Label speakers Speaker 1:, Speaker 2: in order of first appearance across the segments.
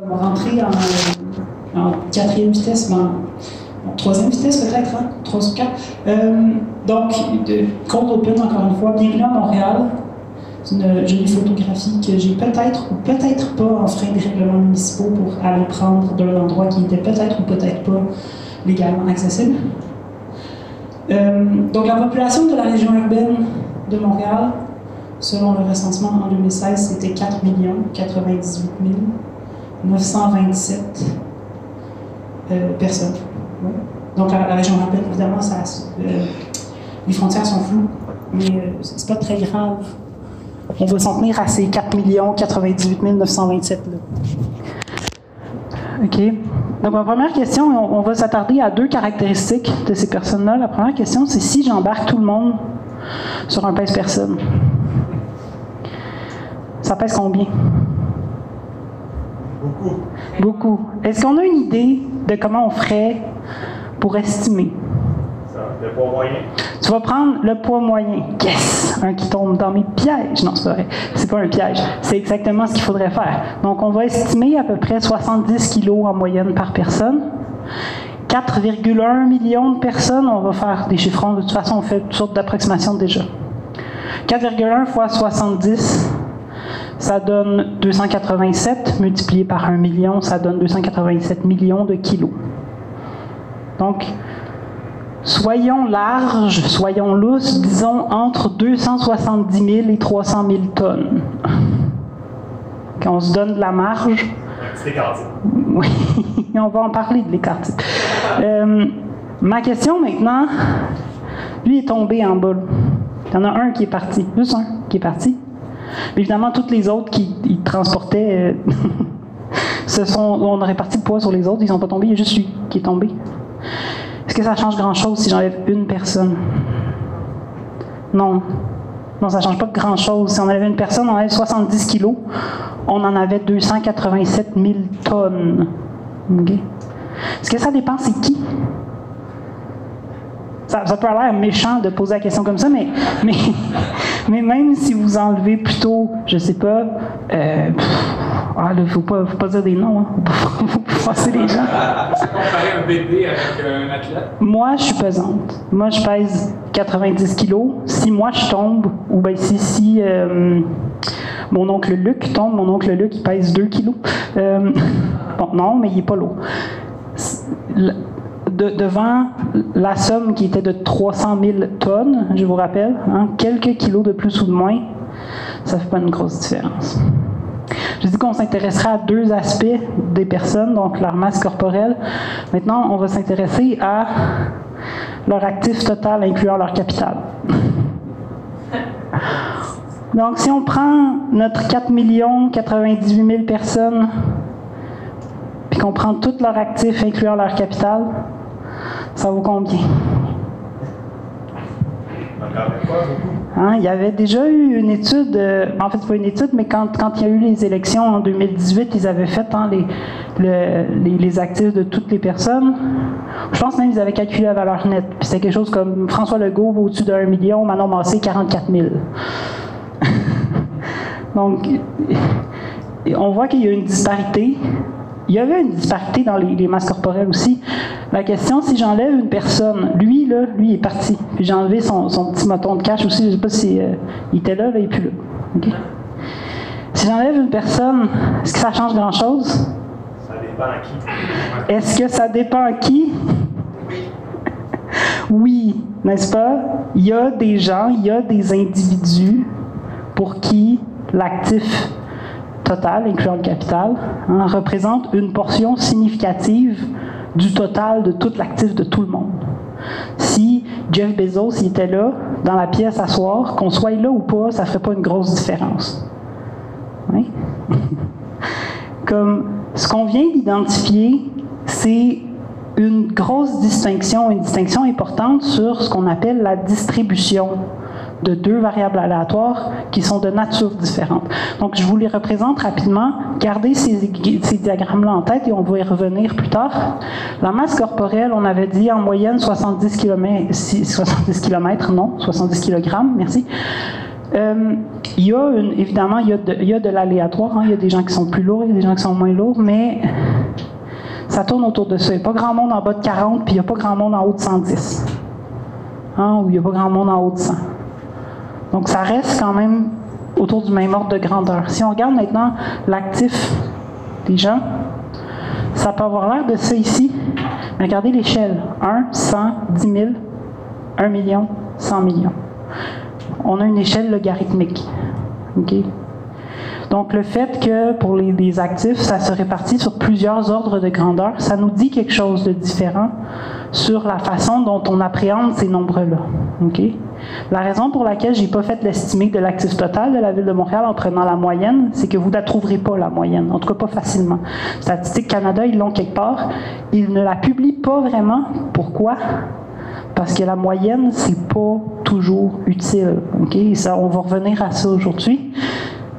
Speaker 1: Rentrer en, en quatrième vitesse, en, en troisième vitesse peut-être, hein? trois ou quatre. Euh, donc, de Open, encore une fois, bienvenue à Montréal. C'est une jolie photographie que j'ai peut-être ou peut-être pas enfreint des règlements municipaux pour aller prendre d'un endroit qui était peut-être ou peut-être pas légalement accessible. Euh, donc, la population de la région urbaine de Montréal, selon le recensement en 2016, c'était 4 98 927 euh, personnes. Donc, la, la, région urbaine, évidemment, ça, euh, les frontières sont floues, mais euh, c'est pas très grave. On va s'en tenir à ces 4 98 927 là. OK. Donc, ma première question, on, on va s'attarder à deux caractéristiques de ces personnes-là. La première question, c'est si j'embarque tout le monde sur un pèse-personne. Ça pèse combien?
Speaker 2: Beaucoup.
Speaker 1: Est-ce qu'on a une idée de comment on ferait pour estimer?
Speaker 2: Le poids moyen?
Speaker 1: Tu vas prendre le poids moyen. Yes! Un qui tombe dans mes pièges. Non, c'est vrai. C'est pas un piège. C'est exactement ce qu'il faudrait faire. Donc, on va estimer à peu près 70 kilos en moyenne par personne. 4,1 millions de personnes, on va faire des chiffrons. De toute façon, on fait toutes sortes d'approximations déjà. 4,1 fois 70, ça donne 287. Multiplié par 1 million, ça donne 287 millions de kilos. Donc, soyons larges, soyons lousses, disons entre 270 000 et 300 000 tonnes. Quand on se donne de la marge.
Speaker 2: C'est
Speaker 1: Oui, on va en parler de l'écart euh, ma question maintenant, lui est tombé en bas. Il y en a un qui est parti, juste un qui est parti. Mais évidemment, toutes les autres qui ils transportaient, euh, se sont, on a réparti le poids sur les autres, ils sont pas tombés, il y a juste lui qui est tombé. Est-ce que ça change grand-chose si j'enlève une personne? Non. Non, ça ne change pas grand-chose. Si on enlève une personne, on enlève 70 kilos, on en avait 287 000 tonnes. Okay. Est-ce que ça dépend c'est qui? Ça, peut avoir l'air méchant de poser la question comme ça, mais, mais même si vous enlevez plutôt, je sais pas, euh, ah, il ne faut pas, faut pas dire des noms, hein. faut pas passer les gens.
Speaker 3: Un bébé avec un athlète?
Speaker 1: Moi, je suis pesante. Moi, je pèse 90 kilos. Si moi, je tombe, ou bien si, si euh, mon oncle Luc tombe, mon oncle Luc, il pèse 2 kilos. Euh, bon, non, mais il n'est pas lourd. De, devant la somme qui était de 300 000 tonnes, je vous rappelle, hein, quelques kilos de plus ou de moins, ça ne fait pas une grosse différence. Je dis qu'on s'intéressera à deux aspects des personnes, donc leur masse corporelle. Maintenant, on va s'intéresser à leur actif total, incluant leur capital. Donc, si on prend notre 4 98 000 personnes, puis qu'on prend tous leurs actifs, incluant leur capital, ça vaut combien? Hein, il y avait déjà eu une étude, euh, en fait, pas une étude, mais quand, quand, il y a eu les élections en 2018, ils avaient fait hein, les, le, les, les, actifs de toutes les personnes. Je pense même qu'ils avaient calculé la valeur nette. Puis c'était quelque chose comme François Legault au-dessus d'un million, Manon Massé 44 000. Donc, on voit qu'il y a une disparité. Il y avait une disparité dans les, les, masses corporelles aussi. La question, si j'enlève une personne, lui, là, lui est parti. Puis j'ai enlevé son, son, petit moton de cash aussi. Je ne sais pas si euh, il était là, là, il n'est plus là. Okay? Si j'enlève une personne, est-ce que ça change grand-chose?
Speaker 2: Ça dépend à qui.
Speaker 1: Est-ce que ça dépend à qui? Oui, n'est-ce pas? Il y a des gens, il y a des individus pour qui l'actif total, incluant le capital, hein, représente une portion significative du total de tout l'actif de tout le monde. Si Jeff Bezos il était là, dans la pièce à soir, qu'on soit là ou pas, ça ne ferait pas une grosse différence. Comme ce qu'on vient d'identifier, c'est une grosse distinction, une distinction importante sur ce qu'on appelle la distribution de deux variables aléatoires qui sont de nature différente. Donc, je vous les représente rapidement. Gardez ces, diagrammes-là en tête et on va y revenir plus tard. La masse corporelle, on avait dit en moyenne 70 km, 70 km non, 70 kg, merci. Euh, il y a évidemment, il y a de, il y a de l'aléatoire. hein. Il y a des gens qui sont plus lourds, il y a des gens qui sont moins lourds, mais ça tourne autour de ça. Il n'y a pas grand monde en bas de 40, puis il n'y a pas grand monde en haut de 110. Hein, ou il n'y a pas grand monde en haut de 100. Donc ça reste quand même autour du même ordre de grandeur. Si on regarde maintenant l'actif des gens, ça peut avoir l'air de ça ici. Mais regardez l'échelle. 1, 100, 10 000, 1 million, 100 millions. On a une échelle logarithmique. Donc, le fait que pour les, les actifs, ça se répartit sur plusieurs ordres de grandeur, ça nous dit quelque chose de différent sur la façon dont on appréhende ces nombres-là. OK? La raison pour laquelle je n'ai pas fait l'estimé de l'actif total de la Ville de Montréal en prenant la moyenne, c'est que vous ne la trouverez pas, la moyenne. En tout cas, pas facilement. Statistique Canada, ils l'ont quelque part. Ils ne la publient pas vraiment. Pourquoi? Parce que la moyenne, c'est pas toujours utile. OK? Ça, on va revenir à ça aujourd'hui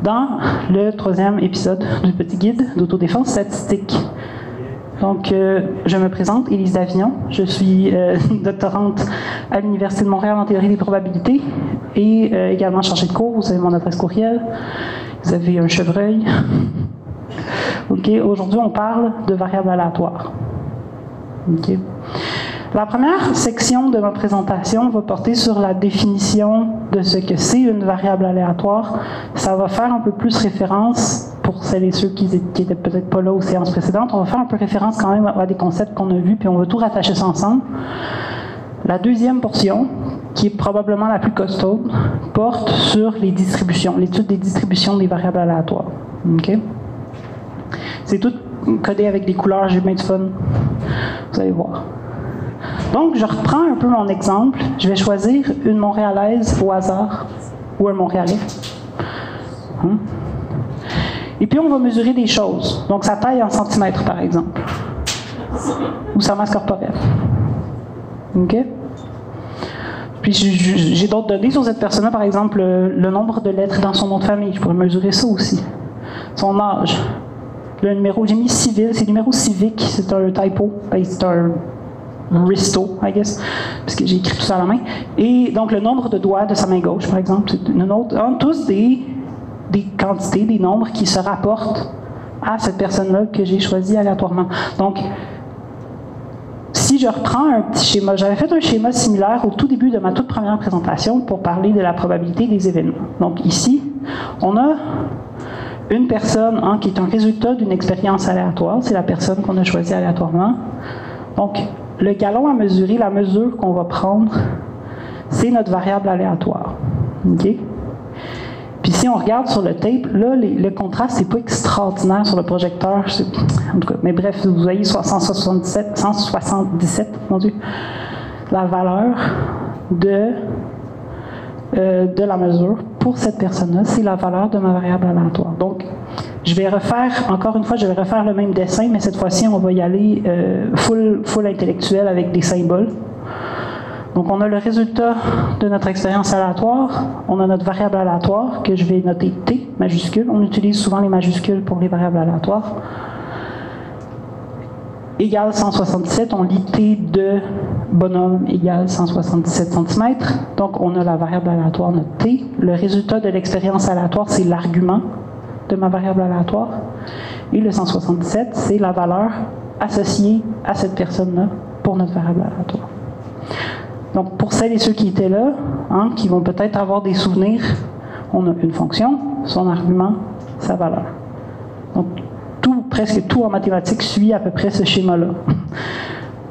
Speaker 1: dans le troisième épisode du petit guide d'autodéfense statistique. Donc, euh, je me présente, Élise Davignon. Je suis euh, doctorante à l'Université de Montréal en théorie des probabilités et euh, également chargée de cours. Vous avez mon adresse courriel. Vous avez un chevreuil. OK. Aujourd'hui, on parle de variables aléatoires. OK. La première section de ma présentation va porter sur la définition de ce que c'est une variable aléatoire. Ça va faire un peu plus référence, pour celles et ceux qui n'étaient peut-être pas là aux séances précédentes, on va faire un peu référence quand même à des concepts qu'on a vus, puis on va tout rattacher ça ensemble. La deuxième portion, qui est probablement la plus costaude, porte sur les distributions, l'étude des distributions des variables aléatoires. OK? C'est tout codé avec des couleurs, j'ai bien du fun. Vous allez voir. Donc, je reprends un peu mon exemple. Je vais choisir une Montréalaise au hasard ou un Montréalais. Hein? Et puis, on va mesurer des choses. Donc, sa taille en centimètres, par exemple. Ou sa masse corporelle. OK? Puis, j'ai d'autres données sur cette personne-là, par exemple, le, nombre de lettres dans son nom de famille. Je pourrais mesurer ça aussi. Son âge. Le numéro, j'ai mis civil, c'est le numéro civique, c'est un typo. Ben, c'est un Risto, I guess, parce que j'ai écrit tout ça à la main. Et donc, le nombre de doigts de sa main gauche, par exemple, une autre. Tous des, des quantités, des nombres qui se rapportent à cette personne-là que j'ai choisie aléatoirement. Donc, si je reprends un petit schéma, j'avais fait un schéma similaire au tout début de ma toute première présentation pour parler de la probabilité des événements. Donc, ici, on a une personne hein, qui est un résultat d'une expérience aléatoire. C'est la personne qu'on a choisie aléatoirement. Donc, le galon à mesurer, la mesure qu'on va prendre, c'est notre variable aléatoire. OK? Puis si on regarde sur le tape, là, le contraste, c'est pas extraordinaire sur le projecteur. En mais bref, vous voyez 177, 177, mon Dieu, la valeur de, euh, de la mesure pour cette personne-là, c'est la valeur de ma variable aléatoire. Donc, je vais refaire, encore une fois, je vais refaire le même dessin, mais cette fois-ci, on va y aller euh, full, full intellectuel avec des symboles. Donc, on a le résultat de notre expérience aléatoire. On a notre variable aléatoire que je vais noter T majuscule. On utilise souvent les majuscules pour les variables aléatoires. Égale 177, on lit T de bonhomme égale 177 cm. Donc, on a la variable aléatoire, notre T. Le résultat de l'expérience aléatoire, c'est l'argument de ma variable aléatoire. Et le 177, c'est la valeur associée à cette personne-là pour notre variable aléatoire. Donc, pour celles et ceux qui étaient là, hein, qui vont peut-être avoir des souvenirs, on a une fonction, son argument, sa valeur. Donc, tout, presque tout en mathématiques suit à peu près ce schéma-là.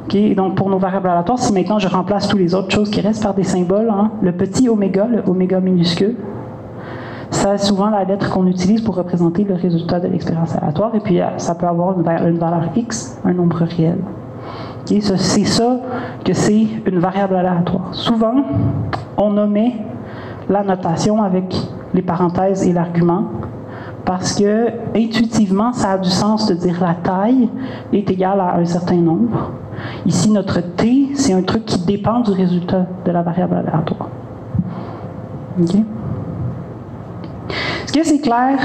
Speaker 1: Okay, donc, pour nos variables aléatoires, si maintenant je remplace toutes les autres choses qui restent par des symboles, hein, le petit oméga, le oméga minuscule, c'est souvent la lettre qu'on utilise pour représenter le résultat de l'expérience aléatoire, et puis ça peut avoir une valeur x, un nombre réel. Okay, c'est ça que c'est une variable aléatoire. Souvent, on omet la notation avec les parenthèses et l'argument, parce que intuitivement, ça a du sens de dire la taille est égale à un certain nombre. Ici, notre t, c'est un truc qui dépend du résultat de la variable aléatoire. Okay? Est-ce que c'est clair?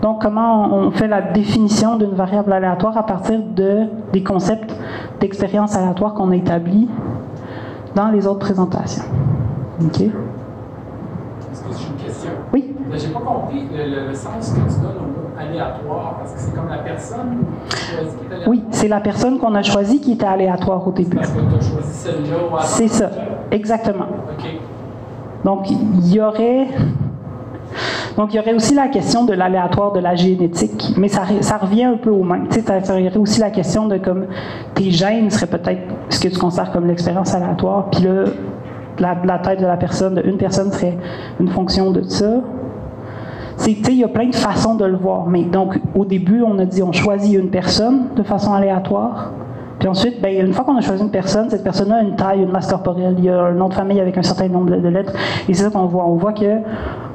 Speaker 1: Donc, comment on fait la définition d'une variable aléatoire à partir de, des concepts d'expérience aléatoire qu'on a établis dans les autres présentations? OK?
Speaker 3: Est-ce que je le, le, sens que tu donnes au mot aléatoire, parce que c'est comme la personne qui est aléatoire.
Speaker 1: Oui, c'est la personne qu'on a choisie qui était aléatoire au début.
Speaker 3: Parce que tu as choisi celle-là hasard.
Speaker 1: C'est ça, exactement.
Speaker 3: OK.
Speaker 1: Donc, il y aurait. Donc, il y aurait aussi la question de l'aléatoire de la génétique, mais ça, revient un peu au même. Tu sais, ça, ça, y aurait aussi la question de comme tes gènes seraient peut-être ce que tu considères comme l'expérience aléatoire, puis là, la, la, tête de la personne, de une personne serait une fonction de ça. Il y a plein de façons de le voir. Mais donc, au début, on a dit on choisit une personne de façon aléatoire. Puis ensuite, ben, une fois qu'on a choisi une personne, cette personne-là a une taille, une masse corporelle, il y a un nom de famille avec un certain nombre de lettres. Et c'est ça qu'on voit. On voit que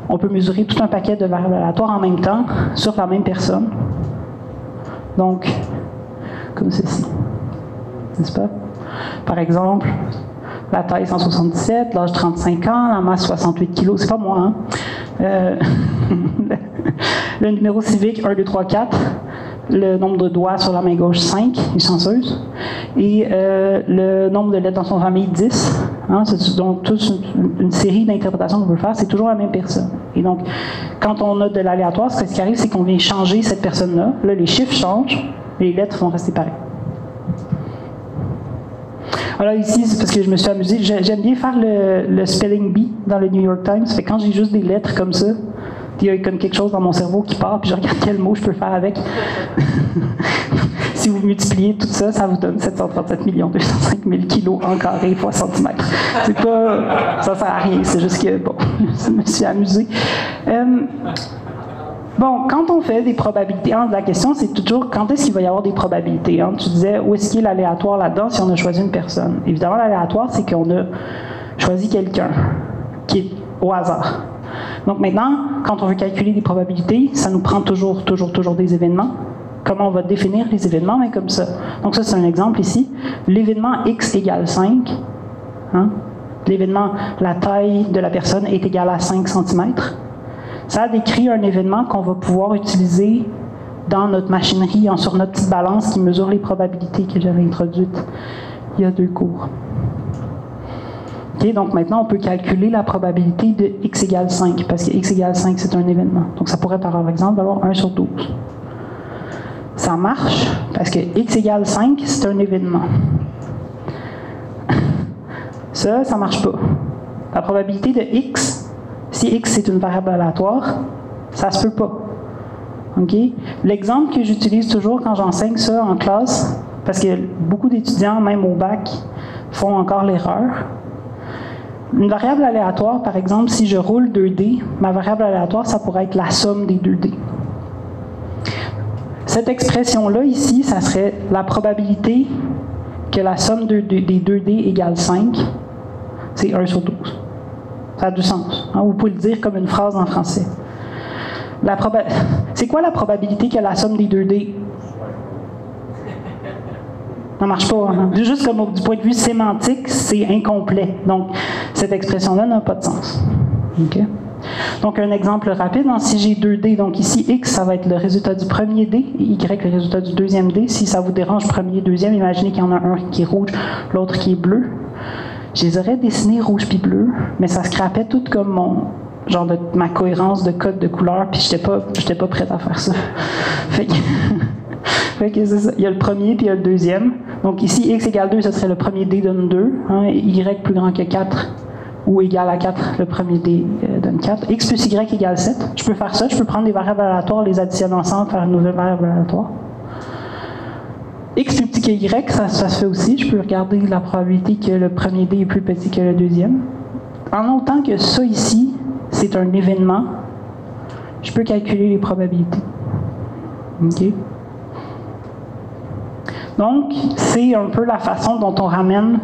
Speaker 1: on peut mesurer tout un paquet de variables aléatoires en même temps sur la même personne. Donc, comme ceci. N'est-ce pas? Par exemple, la taille 177, l'âge 35 ans, la masse 68 kg, c'est pas moi, hein? Euh, le numéro civique 1, 2, 3, 4, le nombre de doigts sur la main gauche 5, est chanceuse, et euh, le nombre de lettres dans son famille 10. Hein, donc toute une, série d'interprétations qu'on peut faire, c'est toujours la même personne. Et donc, quand on a de l'aléatoire, ce qui arrive, c'est qu'on vient changer cette personne-là. Là, les chiffres changent, les lettres vont rester pareilles. Alors ici, c'est parce que je me suis amusé. J'aime bien faire le, le, spelling bee dans le New York Times. Fait quand j'ai juste des lettres comme ça, il y a comme quelque chose dans mon cerveau qui part, puis je regarde quel mot je peux faire avec. si vous multipliez tout ça, ça vous donne 737 205 000 kilos en carré fois centimètre. C'est pas, ça sert à rien. C'est juste que bon, je me suis amusé. Euh, Bon, quand on fait des probabilités, hein, la question c'est toujours quand est-ce qu'il va y avoir des probabilités. Hein? Tu disais où est-ce qu'il y a l'aléatoire là-dedans si on a choisi une personne? Évidemment, l'aléatoire, c'est qu'on a choisi quelqu'un qui est au hasard. Donc maintenant, quand on veut calculer des probabilités, ça nous prend toujours, toujours, toujours des événements. Comment on va définir les événements? Mais comme ça. Donc ça, c'est un exemple ici. L'événement x égale 5. Hein? L'événement, la taille de la personne est égale à 5 cm. Ça décrit un événement qu'on va pouvoir utiliser dans notre machinerie, sur notre petite balance qui mesure les probabilités que j'avais introduites il y a deux cours. Donc maintenant, on peut calculer la probabilité de x égale 5, parce que x égale 5, c'est un événement. Donc ça pourrait, par exemple, valoir 1 sur 12. Ça marche, parce que x égale 5, c'est un événement. Ça, ça marche pas. La probabilité de x si x est une variable aléatoire, ça se peut pas. L'exemple que j'utilise toujours quand j'enseigne ça en classe, parce que beaucoup d'étudiants, même au bac, font encore l'erreur. Une variable aléatoire, par exemple, si je roule 2D, ma variable aléatoire, ça pourrait être la somme des 2D. Cette expression-là, ici, ça serait la probabilité que la somme de, de, des 2D égale 5, c'est 1 sur 12. Ça a du sens. Hein? Vous pouvez le dire comme une phrase en français. C'est quoi la probabilité que la somme des 2D ça marche pas. Hein? Juste comme du point de vue sémantique, c'est incomplet. Donc, cette expression-là n'a pas de sens. Donc, un exemple rapide, hein? si j'ai 2D, donc ici, X, ça va être le résultat du premier D, et Y, le résultat du deuxième D. Si ça vous dérange, premier, deuxième, imaginez qu'il y en a un qui est rouge, l'autre qui est bleu. Je les aurais dessinés rouge puis bleu, mais ça scrapait tout comme mon genre de ma cohérence de code de couleur, puis j'étais pas j'étais pas prête à faire ça. fait que. Il y a le premier puis il y a le deuxième. Donc ici x égale 2, ce serait le premier d donne 2, hein, y plus grand que 4 ou égal à 4, le premier d euh, donne 4. x plus y égale 7. Je peux faire ça, je peux prendre des variables aléatoires, les additionner ensemble, faire une nouvelle variable aléatoire x plus petit que y, ça, ça, se fait aussi. Je peux regarder la probabilité que le premier d est plus petit que le deuxième. En autant que ça ici, c'est un événement, je peux calculer les probabilités. OK? Donc, c'est un peu la façon dont on ramène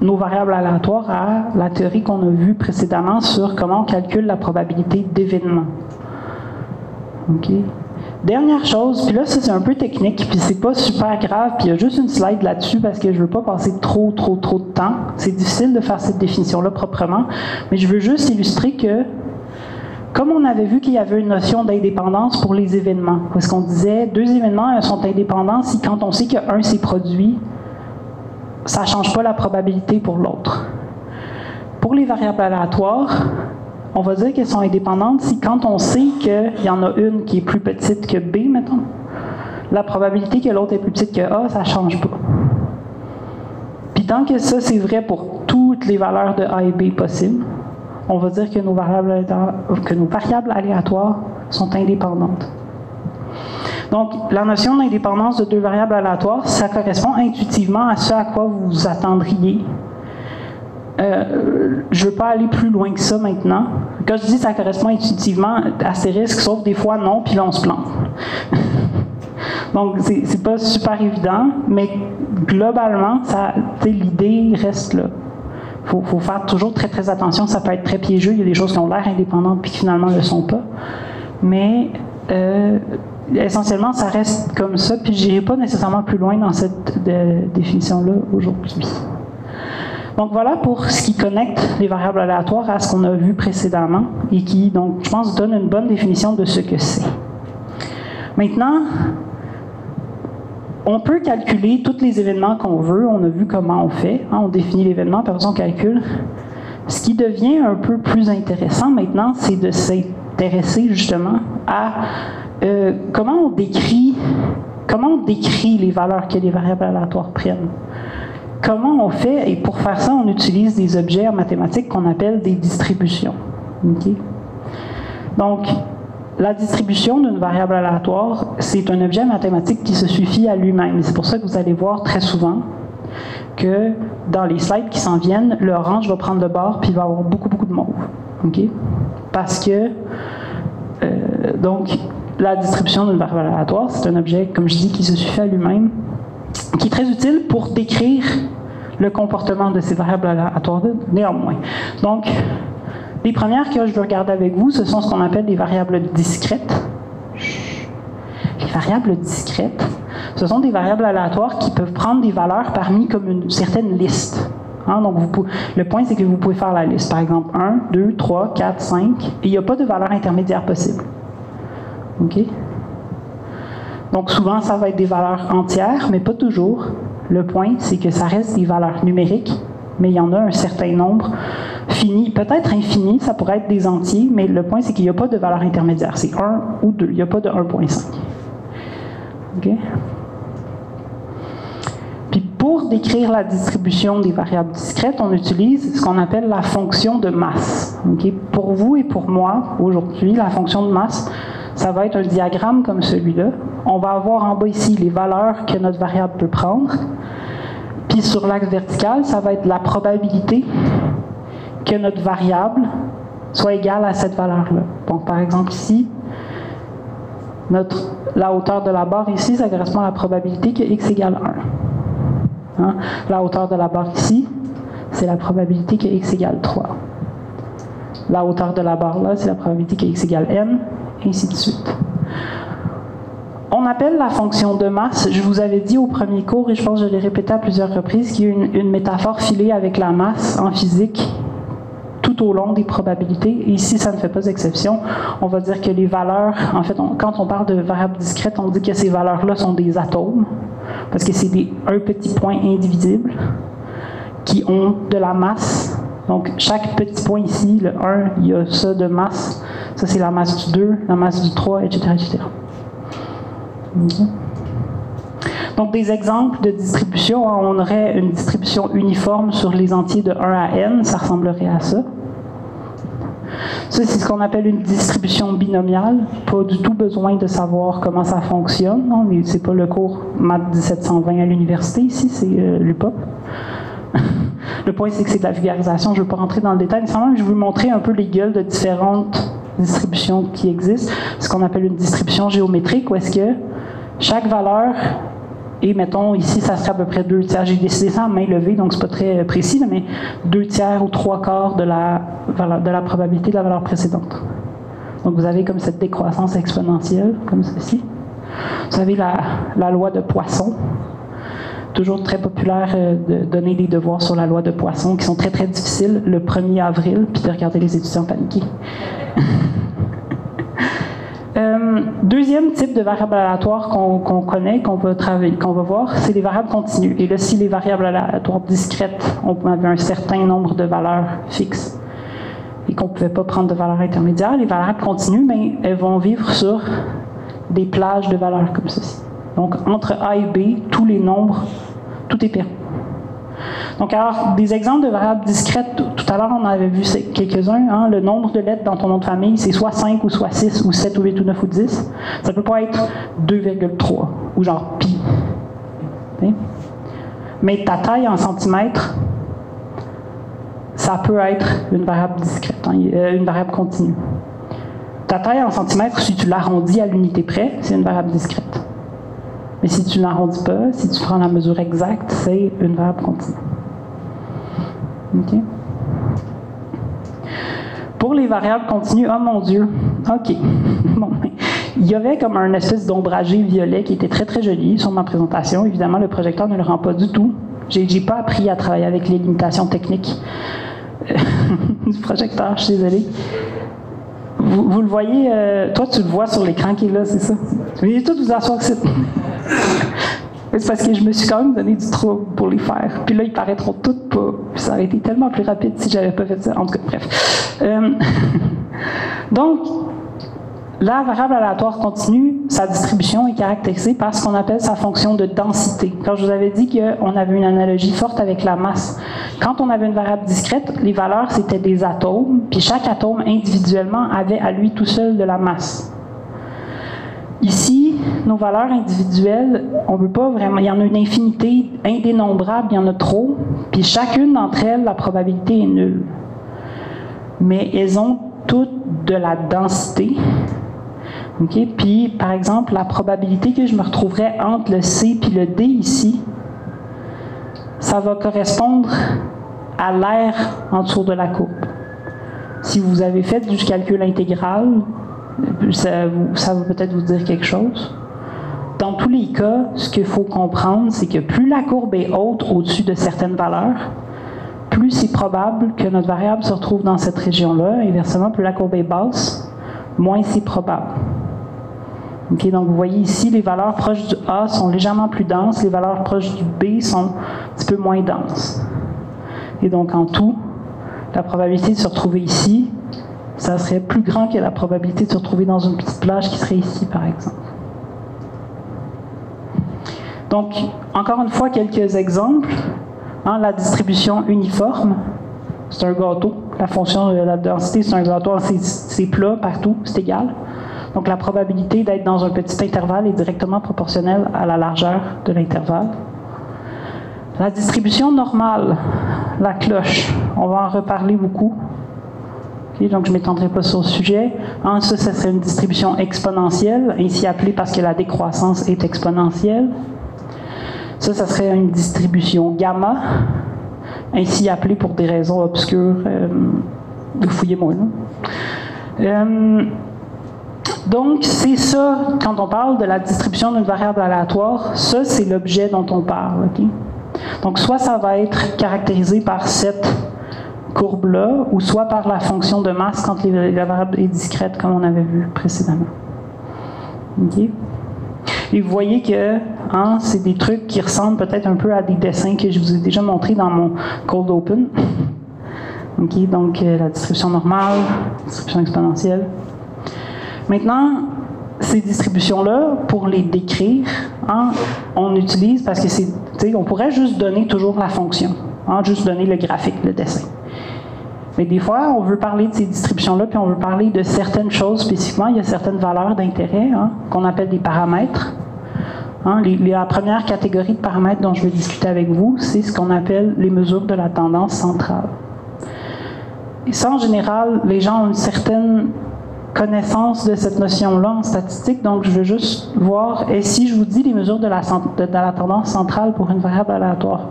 Speaker 1: nos variables aléatoires à la théorie qu'on a vue précédemment sur comment on calcule la probabilité d'événement. OK? Dernière chose, puis là, c'est un peu technique, puis c'est pas super grave, puis il y a juste une slide là-dessus parce que je veux pas passer trop, trop, trop de temps. C'est difficile de faire cette définition-là proprement, mais je veux juste illustrer que, comme on avait vu qu'il y avait une notion d'indépendance pour les événements, parce qu'on disait deux événements sont indépendants si quand on sait qu'un s'est produit, ça change pas la probabilité pour l'autre. Pour les variables aléatoires, on va dire qu'elles sont indépendantes si quand on sait qu'il y en a une qui est plus petite que B, mettons, la probabilité que l'autre est plus petite que A, ça ne change pas. Puis tant que ça, c'est vrai pour toutes les valeurs de A et B possibles, on va dire que nos variables, que nos variables aléatoires sont indépendantes. Donc, la notion d'indépendance de deux variables aléatoires, ça correspond intuitivement à ce à quoi vous vous attendriez. Euh, je ne veux pas aller plus loin que ça maintenant. Quand je dis ça correspond intuitivement à ces risques, sauf des fois non, puis là on se plante. Donc, c'est pas super évident, mais globalement, l'idée reste là. Faut, faut, faire toujours très très attention, ça peut être très piégeux, il y a des choses qui ont l'air indépendantes puis qui finalement ne le sont pas. Mais euh, essentiellement, ça reste comme ça, puis je n'irai pas nécessairement plus loin dans cette définition-là aujourd'hui. Donc voilà pour ce qui connecte les variables aléatoires à ce qu'on a vu précédemment et qui, donc, je pense, donne une bonne définition de ce que c'est. Maintenant, on peut calculer tous les événements qu'on veut. On a vu comment on fait. Hein. on définit l'événement, puis on calcule. Ce qui devient un peu plus intéressant maintenant, c'est de s'intéresser justement à euh, comment on décrit les valeurs que les variables aléatoires prennent. Comment on fait, et pour faire ça, on utilise des objets en mathématiques qu'on appelle des distributions. Donc, la distribution d'une variable aléatoire, c'est un objet mathématique qui se suffit à lui-même. C'est pour ça que vous allez voir très souvent que dans les slides qui s'en viennent, l'orange va prendre le bord puis il va avoir beaucoup, beaucoup de mauve. OK? Parce que, euh, donc, la distribution d'une variable aléatoire, c'est un objet, comme je dis, qui se suffit à lui-même, qui est très utile pour décrire le comportement de ces variables aléatoires néanmoins. Donc, les premières que je veux regarder avec vous, ce sont ce qu'on appelle des variables discrètes. Les variables discrètes, ce sont des variables aléatoires qui peuvent prendre des valeurs parmi comme une certaine liste. Hein, donc le point, c'est que vous pouvez faire la liste. Par exemple, 1, 2, 3, 4, 5, et il n'y a pas de valeur intermédiaire possible. OK? Donc souvent, ça va être des valeurs entières, mais pas toujours. Le point, c'est que ça reste des valeurs numériques mais il y en a un certain nombre fini, peut-être infini, ça pourrait être des entiers, mais le point c'est qu'il n'y a pas de valeur intermédiaire, c'est 1 ou 2, il n'y a pas de 1.5. OK? Puis pour décrire la distribution des variables discrètes, on utilise ce qu'on appelle la fonction de masse. OK? Pour vous et pour moi, aujourd'hui, la fonction de masse, ça va être un diagramme comme celui-là. On va avoir en bas ici les valeurs que notre variable peut prendre. Puis sur l'axe vertical, ça va être la probabilité que notre variable soit égale à cette valeur-là. Donc, par exemple, ici, la hauteur de la barre ici, ça correspond à la probabilité que x égale 1. Hein? La hauteur de la barre ici, c'est la probabilité que x égale 3. La hauteur de la barre là, c'est la probabilité que x égale n, et ainsi de suite. On appelle la fonction de masse, je vous avais dit au premier cours, et je pense que je l'ai répété à plusieurs reprises, qu'il y a une métaphore filée avec la masse en physique tout au long des probabilités. Et ici, ça ne fait pas exception. On va dire que les valeurs, en fait, quand on parle de variables discrètes, on dit que ces valeurs-là sont des atomes, parce que c'est un petit point indivisible qui ont de la masse. Donc, chaque petit point ici, le 1, il y a ça de masse. Ça, c'est la masse du 2, la masse du 3, etc. etc. Donc, des exemples de distribution, hein, on aurait une distribution uniforme sur les entiers de 1 à n, ça ressemblerait à ça. Ça, c'est ce qu'on appelle une distribution binomiale. Pas du tout besoin de savoir comment ça fonctionne. Ce n'est pas le cours Math 1720 à l'université ici, c'est euh, l'UPOP. le point, c'est que c'est de la vulgarisation. Je ne veux pas rentrer dans le détail. Mais je vais vous montrer un peu les gueules de différentes distributions qui existent. Ce qu'on appelle une distribution géométrique, où est-ce que chaque valeur, et mettons ici, ça serait à peu près deux tiers. J'ai décidé ça en main levée, donc c'est pas très précis, mais deux tiers ou trois quarts de la, de la probabilité de la valeur précédente. Donc vous avez comme cette décroissance exponentielle, comme ceci. Vous avez la, la loi de Poisson, toujours très populaire euh, de donner des devoirs sur la loi de Poisson qui sont très très difficiles le 1er avril, puis de regarder les étudiants paniquer. Euh, deuxième type de variable aléatoire qu'on connaît, qu'on va travailler, qu'on va voir, c'est les variables continues. Et là, si les variables aléatoires discrètes, on un certain nombre de valeurs fixes. et qu'on ne pouvait pas prendre de valeur intermédiaire. Les valeurs continues, mais elles vont vivre sur des plages de valeurs comme ceci. Donc, entre A et B, tous les nombres, tout est permis. Donc, alors, des exemples de variables discrètes, tout à l'heure, on avait vu quelques-uns. Hein. le nombre de lettres dans ton nom de famille, c'est soit 5 ou soit 6 ou 7 ou 8 ou 9 ou 10. Ça peut pas être 2,3 ou genre pi. Mais ta taille en centimètres, ça peut être une variable discrète, hein, euh, une variable continue. Ta taille en centimètres, si tu l'arrondis à l'unité près, c'est une variable discrète. Mais si tu n'arrondis pas, si tu prends la mesure exacte, c'est une variable continue. OK? Pour les variables continues, oh mon Dieu, OK. Il y avait comme un espèce d'ombragé violet qui était très très joli sur ma présentation. Évidemment, le projecteur ne le rend pas du tout. J'ai, pas appris à travailler avec les limitations techniques du projecteur, je suis désolée. Vous, le voyez, euh, toi tu le vois sur l'écran qui est là, c'est ça? Vous tout vous asseoir c'est. c'est parce que je me suis quand même donné du trouble pour les faire. Puis là, ils paraîtront toutes pas. ça aurait été tellement plus rapide si j'avais pas fait ça. En tout cas, bref. Euh, donc, la variable aléatoire continue, sa distribution est caractérisée par ce qu'on appelle sa fonction de densité. Quand je vous avais dit qu'on avait une analogie forte avec la masse, quand on avait une variable discrète, les valeurs c'était des atomes, puis chaque atome individuellement avait à lui tout seul de la masse. Ici, nos valeurs individuelles, on ne veut pas vraiment. Il y en a une infinité indénombrable, il y en a trop, puis chacune d'entre elles, la probabilité est nulle. Mais elles ont toutes de la densité, puis, par exemple, la probabilité que je me retrouverais entre le C et le D ici, ça va correspondre à l'air en dessous de la courbe. Si vous avez fait du calcul intégral, ça, ça va peut-être vous dire quelque chose. Dans tous les cas, ce qu'il faut comprendre, c'est que plus la courbe est haute au-dessus de certaines valeurs, plus c'est probable que notre variable se retrouve dans cette région-là. Inversement, plus la courbe est basse, moins c'est probable donc vous voyez ici, les valeurs proches du A sont légèrement plus denses, les valeurs proches du B sont un petit peu moins denses. Et donc en tout, la probabilité de se retrouver ici, ça serait plus grand que la probabilité de se retrouver dans une petite plage qui serait ici, par exemple. Donc, encore une fois, quelques exemples. Hein, la distribution uniforme, c'est un gâteau. La fonction de la densité, c'est un gâteau. C'est plat partout, c'est égal. Donc la probabilité d'être dans un petit intervalle est directement proportionnelle à la largeur de l'intervalle. La distribution normale, la cloche, on va en reparler beaucoup. donc je ne m'étendrai pas sur le sujet. En ça, ce serait une distribution exponentielle, ainsi appelée parce que la décroissance est exponentielle. Ça, ce serait une distribution gamma, ainsi appelée pour des raisons obscures. Euh, fouillez-moi. Euh, donc, c'est ça, quand on parle de la distribution d'une variable aléatoire, ça, c'est l'objet dont on parle. Donc, soit ça va être caractérisé par cette courbe-là, ou soit par la fonction de masse quand la variable est discrète, comme on avait vu précédemment. Et vous voyez que hein, c'est des trucs qui ressemblent peut-être un peu à des dessins que je vous ai déjà montrés dans mon Cold Open. donc, euh, la distribution normale, distribution exponentielle. Maintenant, ces distributions-là, pour les décrire, hein, on utilise parce que c'est, on pourrait juste donner toujours la fonction, hein, juste donner le graphique, le dessin. Mais des fois, on veut parler de ces distributions-là, puis on veut parler de certaines choses spécifiquement. Il y a certaines valeurs d'intérêt hein, qu'on appelle des paramètres. la première catégorie de paramètres dont je vais discuter avec vous, c'est ce qu'on appelle les mesures de la tendance centrale. Et ça, en général, les gens ont une certaine connaissance de cette notion-là en statistique, donc je veux juste voir, et si je vous dis les mesures de, la tendance centrale pour une variable aléatoire,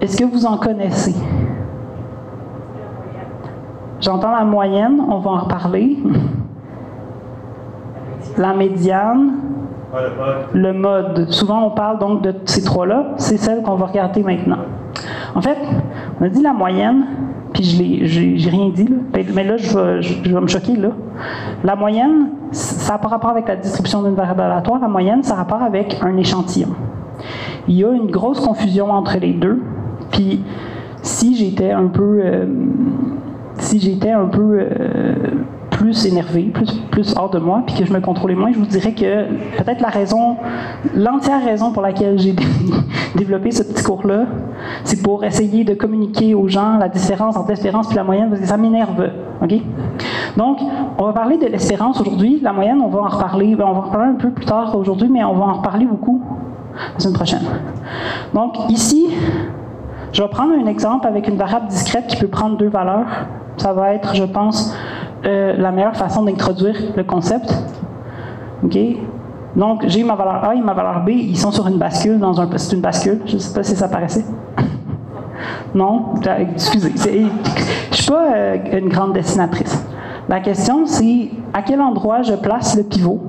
Speaker 1: est-ce que vous en connaissez? J'entends la moyenne, on va en reparler. La médiane, le mode. Souvent, on parle donc de ces trois-là. C'est celle qu'on va regarder maintenant. En fait, on a dit la moyenne, puis je j'ai rien dit, là. Mais là, je vais, je vais, me choquer. Là. La moyenne, ça n'a pas rapport avec la distribution d'une variable aléatoire. La moyenne, ça a rapport avec un échantillon. Il y a une grosse confusion entre les deux. Puis, si j'étais un peu. Euh, si j'étais un peu euh, plus énervé, plus, plus hors de moi, puis que je me contrôlais moins, je vous dirais que peut-être la raison, l'entière raison pour laquelle j'ai développé ce petit cours-là, c'est pour essayer de communiquer aux gens la différence entre l'espérance et la moyenne, parce que ça m'énerve. OK? Donc, on va parler de l'espérance aujourd'hui. La moyenne, on va en reparler, ben, on va en reparler un peu plus tard aujourd'hui, mais on va en reparler beaucoup la semaine prochaine. Donc, ici, je vais prendre un exemple avec une variable discrète qui peut prendre deux valeurs. Ça va être, je pense, euh, la meilleure façon d'introduire le concept. OK? Donc, j'ai ma valeur A et ma valeur B, ils sont sur une bascule dans un. C'est une bascule, je ne sais pas si ça paraissait. non? Excusez. Je ne suis pas euh, une grande dessinatrice. La question, c'est à quel endroit je place le pivot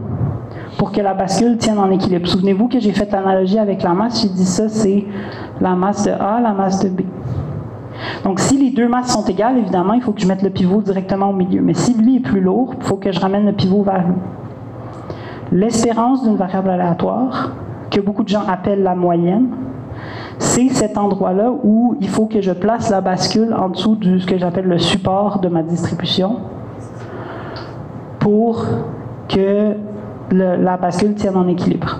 Speaker 1: pour que la bascule tienne en équilibre? Souvenez-vous que j'ai fait l'analogie avec la masse. J'ai dit ça, c'est la masse de A, la masse de B. Donc, si les deux masses sont égales, évidemment, il faut que je mette le pivot directement au milieu. Mais si lui est plus lourd, il faut que je ramène le pivot vers lui. L'espérance d'une variable aléatoire, que beaucoup de gens appellent la moyenne, c'est cet endroit-là où il faut que je place la bascule en dessous de ce que j'appelle le support de ma distribution pour que la bascule tienne en équilibre.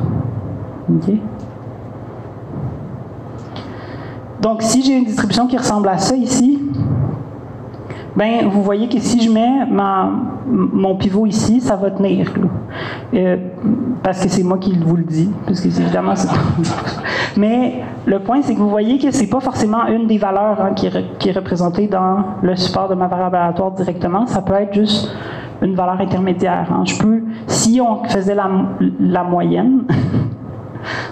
Speaker 1: Donc, si j'ai une distribution qui ressemble à ça ici, ben, vous voyez que si je mets mon pivot ici, ça va tenir. Euh, parce que c'est moi qui vous le dis, parce que évidemment Mais le point, c'est que vous voyez que c'est pas forcément une des valeurs hein, qui, qui, est représentée dans le support de ma variable aléatoire directement. Ça peut être juste une valeur intermédiaire. Hein. Je peux, si on faisait la, la moyenne,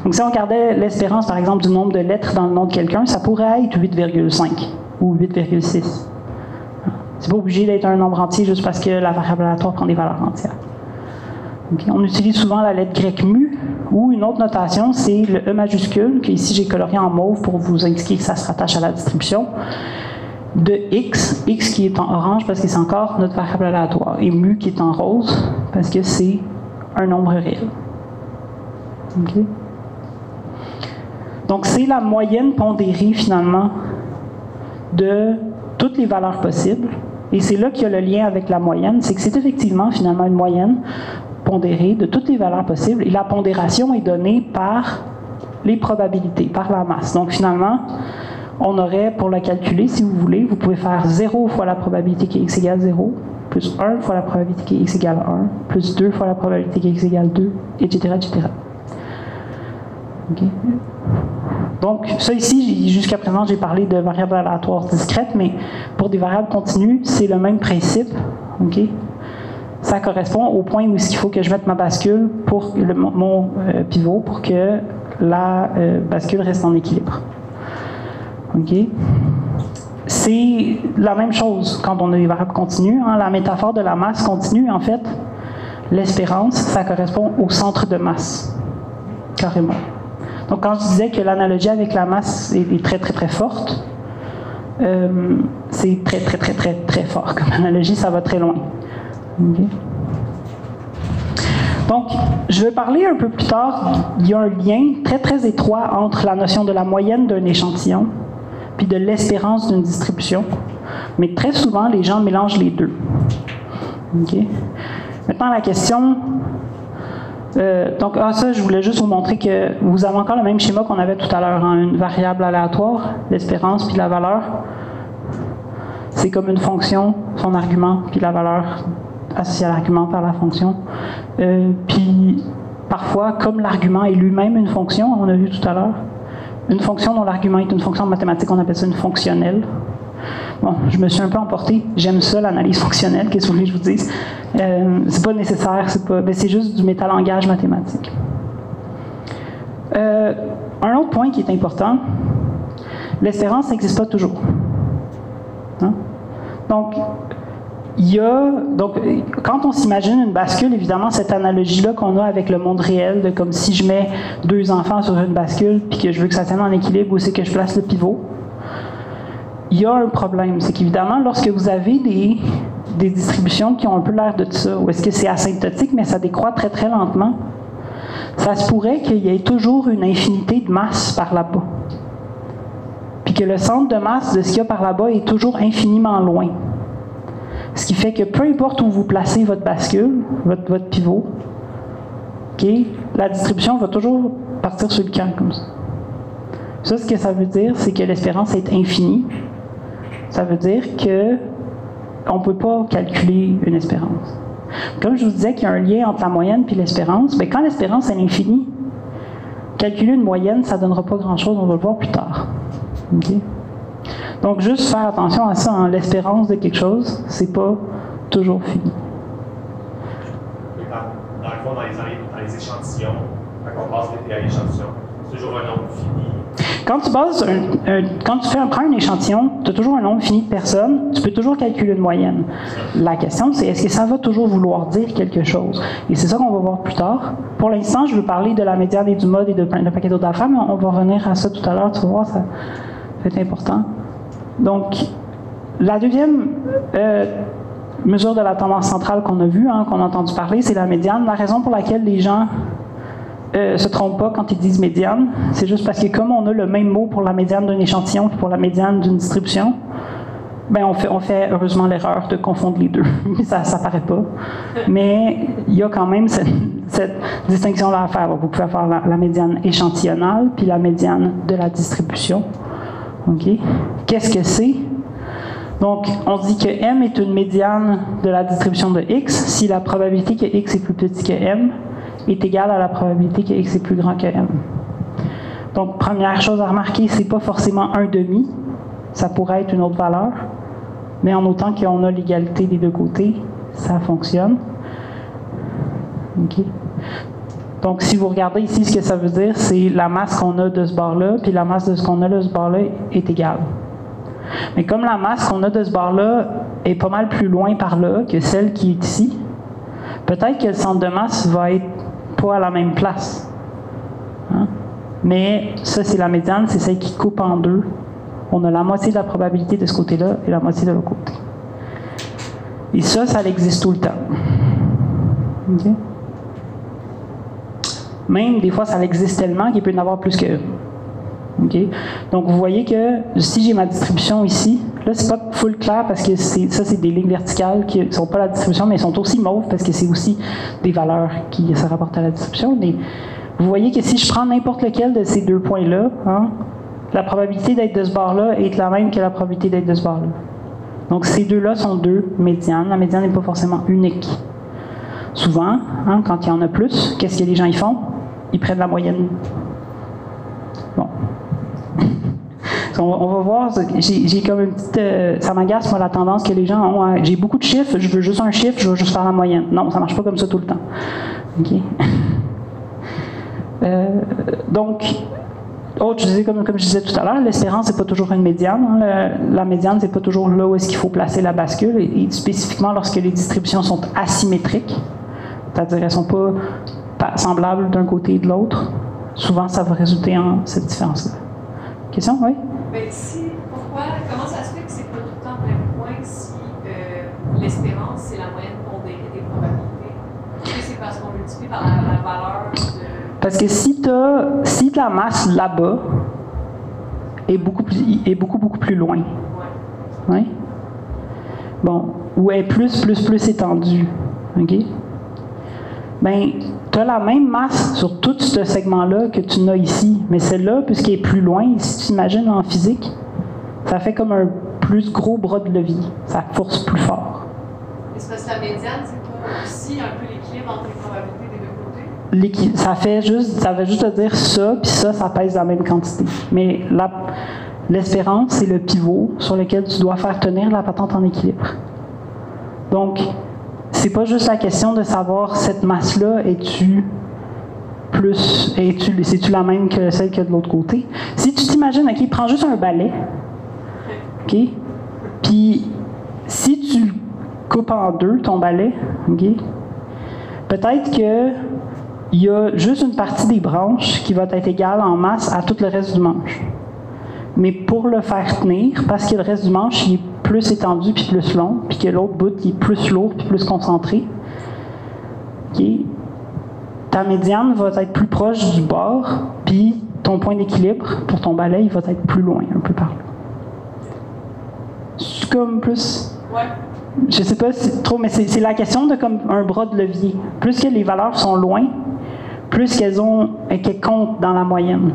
Speaker 1: donc si on regardait l'espérance, par exemple, du nombre de lettres dans le nom de quelqu'un, ça pourrait être 8,5 ou 8,6. C'est pas obligé d'être un nombre entier juste parce que la variable aléatoire prend des valeurs entières. On utilise souvent la lettre grecque mu, ou une autre notation, c'est le E majuscule, que ici j'ai colorié en mauve pour vous indiquer que ça se rattache à la distribution de x, x qui est en orange parce que c'est encore notre variable aléatoire, et mu qui est en rose parce que c'est un nombre réel. Donc c'est la moyenne pondérée finalement de toutes les valeurs possibles. Et c'est là qu'il y a le lien avec la moyenne, c'est que c'est effectivement finalement une moyenne pondérée de toutes les valeurs possibles. Et la pondération est donnée par les probabilités, par la masse. Donc finalement, on aurait, pour la calculer, si vous voulez, vous pouvez faire 0 fois la probabilité que x égale 0, plus 1 fois la probabilité que x égale 1, plus 2 fois la probabilité que x égale 2, etc. etc. Donc, ça ici, jusqu'à présent, j'ai parlé de variables aléatoires discrètes, mais pour des variables continues, c'est le même principe. Ça correspond au point où il faut que je mette ma bascule pour mon euh, pivot pour que la euh, bascule reste en équilibre. C'est la même chose quand on a des variables continues. Hein. La métaphore de la masse continue, en fait, l'espérance, ça correspond au centre de masse, carrément. Donc, quand je disais que l'analogie avec la masse est, très, très, très forte, euh, c'est très, très, très, très, très fort comme analogie, ça va très loin. Donc, je vais parler un peu plus tard, il y a un lien très, très étroit entre la notion de la moyenne d'un échantillon puis de l'espérance d'une distribution. Mais très souvent, les gens mélangent les deux. Maintenant, la question. Euh, donc, ah, ça, je voulais juste vous montrer que vous avez encore le même schéma qu'on avait tout à l'heure, hein, une variable aléatoire, l'espérance puis la valeur. C'est comme une fonction, son argument, puis la valeur associée à l'argument par la fonction. Euh, puis, parfois, comme l'argument est lui-même une fonction, on a vu tout à l'heure, une fonction dont l'argument est une fonction mathématique, on appelle ça une fonctionnelle. Bon, je me suis un peu emporté. J'aime ça, l'analyse fonctionnelle. Qu'est-ce que je vous dise? Euh, c'est pas nécessaire, c'est pas, ben, c'est juste du métalangage mathématique. Euh, un autre point qui est important, l'espérance n'existe pas toujours. Hein? Donc, il y a, donc, quand on s'imagine une bascule, évidemment, cette analogie-là qu'on a avec le monde réel, de comme si je mets deux enfants sur une bascule, puis que je veux que ça tienne en équilibre, où c'est que je place le pivot, il y a un problème. C'est qu'évidemment, lorsque vous avez des, distributions qui ont un peu l'air de ça, ou est-ce que c'est asymptotique, mais ça décroît très très lentement, ça se pourrait qu'il y ait toujours une infinité de masse par là-bas. Puis que le centre de masse de ce qu'il y a par là-bas est toujours infiniment loin. Ce qui fait que peu importe où vous placez votre bascule, votre, pivot, la distribution va toujours partir sur le camp comme ça. Ça, ce que ça veut dire, c'est que l'espérance est infinie. Ça veut dire que on peut pas calculer une espérance. Comme je vous disais qu'il y a un lien entre la moyenne et l'espérance, mais quand l'espérance est infinie, calculer une moyenne, ça ne donnera pas grand-chose, on va le voir plus tard. Donc, juste faire attention à ça, hein. l'espérance de quelque chose, c'est pas toujours fini.
Speaker 2: Dans, le fond, dans les échantillons, quand on passe à l'échantillon, c'est toujours un nombre fini.
Speaker 1: Quand tu prends un échantillon, tu as toujours un nombre fini de personnes, tu peux toujours calculer une moyenne. La question, c'est est-ce que ça va toujours vouloir dire quelque chose? Et c'est ça qu'on va voir plus tard. Pour l'instant, je veux parler de la médiane et du mode et de plein de paquets d'autres affaires, mais on va revenir à ça tout à l'heure, tu vas voir, ça va être important. Donc, la deuxième euh, mesure de la tendance centrale qu'on a vue, hein, qu'on a entendu parler, c'est la médiane. La raison pour laquelle les gens euh, se trompent pas quand ils disent médiane, c'est juste parce que comme on a le même mot pour la médiane d'un échantillon que pour la médiane d'une distribution, ben on fait, on fait heureusement l'erreur de confondre les deux. ça ça paraît pas. Mais il y a quand même cette, distinction-là à faire. Vous pouvez faire la, médiane échantillonnale puis la médiane de la distribution. OK? Qu'est-ce que c'est? Donc, on dit que M est une médiane de la distribution de X si la probabilité que X est plus petit que M est égale à la probabilité que X est plus grand que M. Donc, première chose à remarquer, c'est pas forcément un demi. Ça pourrait être une autre valeur. Mais en autant qu'on a l'égalité des deux côtés, ça fonctionne. Donc, si vous regardez ici, ce que ça veut dire, c'est la masse qu'on a de ce bord-là, puis la masse de ce qu'on a de ce bord-là est égale. Mais comme la masse qu'on a de ce bord-là est pas mal plus loin par là que celle qui est ici, peut-être que le centre de masse va être pas à la même place. Hein? Mais ça, c'est la médiane, c'est celle qui coupe en deux. On a la moitié de la probabilité de ce côté-là et la moitié de l'autre côté. Et ça, ça existe tout le temps. Même des fois, ça existe tellement qu'il peut y en avoir plus que Donc, vous voyez que si j'ai ma distribution ici, là, c'est pas full clair parce que ça, c'est des lignes verticales qui ne sont pas la distribution, mais elles sont aussi mauves parce que c'est aussi des valeurs qui se rapportent à la distribution. Vous voyez que si je prends n'importe lequel de ces deux points-là, hein, la probabilité d'être de ce bord-là est la même que la probabilité d'être de ce bord-là. Donc, ces deux-là sont deux médianes. La médiane n'est pas forcément unique. Souvent, hein, quand il y en a plus, qu'est-ce que les gens y font? Ils prennent la moyenne. Bon. On, va voir, j'ai comme une petite. euh, ça m'agace, moi, la tendance que les gens ont. J'ai beaucoup de chiffres, je veux juste un chiffre, je veux juste faire la moyenne. Non, ça marche pas comme ça tout le temps. OK? Euh, donc, autre, je disais, comme, je disais tout à l'heure, l'espérance, c'est pas toujours une médiane. hein. La médiane, c'est pas toujours là où est-ce qu'il faut placer la bascule, et, spécifiquement lorsque les distributions sont asymétriques, c'est-à-dire elles sont pas, pas semblables d'un côté et de l'autre. Souvent, ça va résulter en cette différence-là. Question, oui?
Speaker 4: Mais si, pourquoi, comment ça se fait que c'est pas tout le temps le même point si euh, l'espérance, c'est la moyenne pondérée des probabilités? Est-ce que c'est parce qu'on multiplie par la, la valeur de.
Speaker 1: Parce que si, t'as- si la masse là-bas est beaucoup, plus, est beaucoup, beaucoup plus loin,
Speaker 4: Ouais.
Speaker 1: Bon, ou est plus, plus, plus étendue. OK? Ben, tu as la même masse sur tout ce segment-là que tu n'as ici. Mais celle-là, puisqu'elle est plus loin, si tu imagines en physique, ça fait comme un plus gros bras de levier. Ça force plus fort.
Speaker 4: Et c'est parce que la médiane, c'est pas aussi un peu l'équilibre entre les probabilités des deux
Speaker 1: Ça fait juste, ça veut juste te dire ça, puis ça, ça pèse la même quantité. Mais l'espérance, c'est le pivot sur lequel tu dois faire tenir la patente en équilibre. Donc, c'est pas juste la question de savoir cette masse-là, es-tu plus, es-tu, c'est-tu la même que celle qu'il y a de l'autre côté? Si tu t'imagines, OK, prends juste un balai, OK? Puis, si tu coupes en deux, ton balai, OK? Peut-être que il y a juste une partie des branches qui va être égale en masse à tout le reste du manche. Mais pour le faire tenir, parce que le reste du manche il est plus étendu puis plus long, puis que l'autre bout il est plus lourd puis plus concentré, ta médiane va être plus proche du bord, puis ton point d'équilibre pour ton balai il va être plus loin, un peu par là. C'est comme plus.
Speaker 4: Ouais.
Speaker 1: je sais pas si trop, mais c'est c'est la question de comme un bras de levier. Plus que les valeurs sont loin, plus qu'elles ont qu'elles comptent dans la moyenne.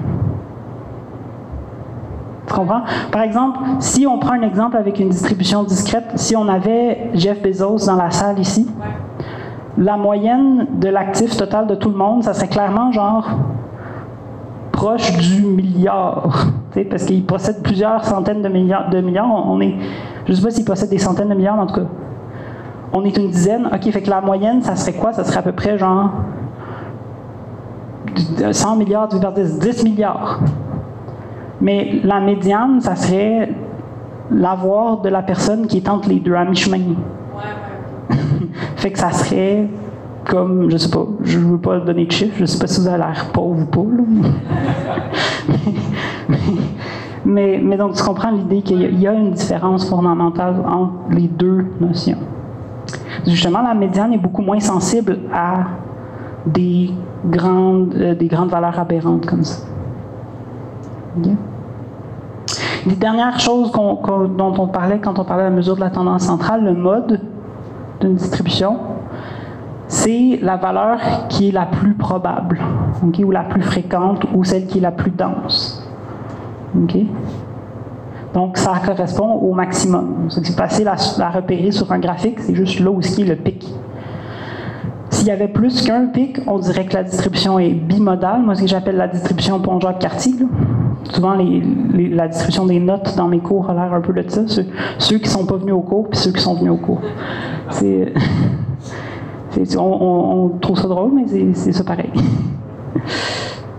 Speaker 1: Tu comprends? Par exemple, si on prend un exemple avec une distribution discrète, si on avait Jeff Bezos dans la salle ici, la moyenne de l'actif total de tout le monde, ça serait clairement genre proche du milliard. Parce qu'il possède plusieurs centaines de milliards. De milliards. On est, je ne sais pas s'il possède des centaines de milliards, mais en tout cas, on est une dizaine. OK, fait que la moyenne, ça serait quoi? Ça serait à peu près genre 100 milliards divisé par 10, 10 milliards. Mais la médiane, ça serait l'avoir de la personne qui est entre les deux, à mi-chemin.
Speaker 4: Ouais.
Speaker 1: Fait que ça serait comme, je sais pas, je veux pas donner de chiffres, je sais pas si vous avez l'air pauvre ou pas. là. mais, mais, mais donc, tu comprends l'idée qu'il y a- une différence fondamentale entre les deux notions. Justement, la médiane est beaucoup moins sensible à des grandes, euh, des grandes valeurs aberrantes comme ça. Les dernières choses dont on parlait quand on parlait de la mesure de la tendance centrale, le mode d'une distribution, c'est la valeur qui est la plus probable, ou la plus fréquente, ou celle qui est la plus dense. Donc, ça correspond au maximum. C'est facile à, repérer sur un graphique, c'est juste là où ce qui est le pic. S'il y avait plus qu'un pic, on dirait que la distribution est bimodale. Moi, ce que j'appelle la distribution Pont-Jacques-Cartier. Souvent, les- la distribution des notes dans mes cours a l'air un peu de ça. Ceux, qui ne sont pas venus au cours, puis ceux qui sont venus au cours. On, trouve ça drôle, mais c'est, ça pareil.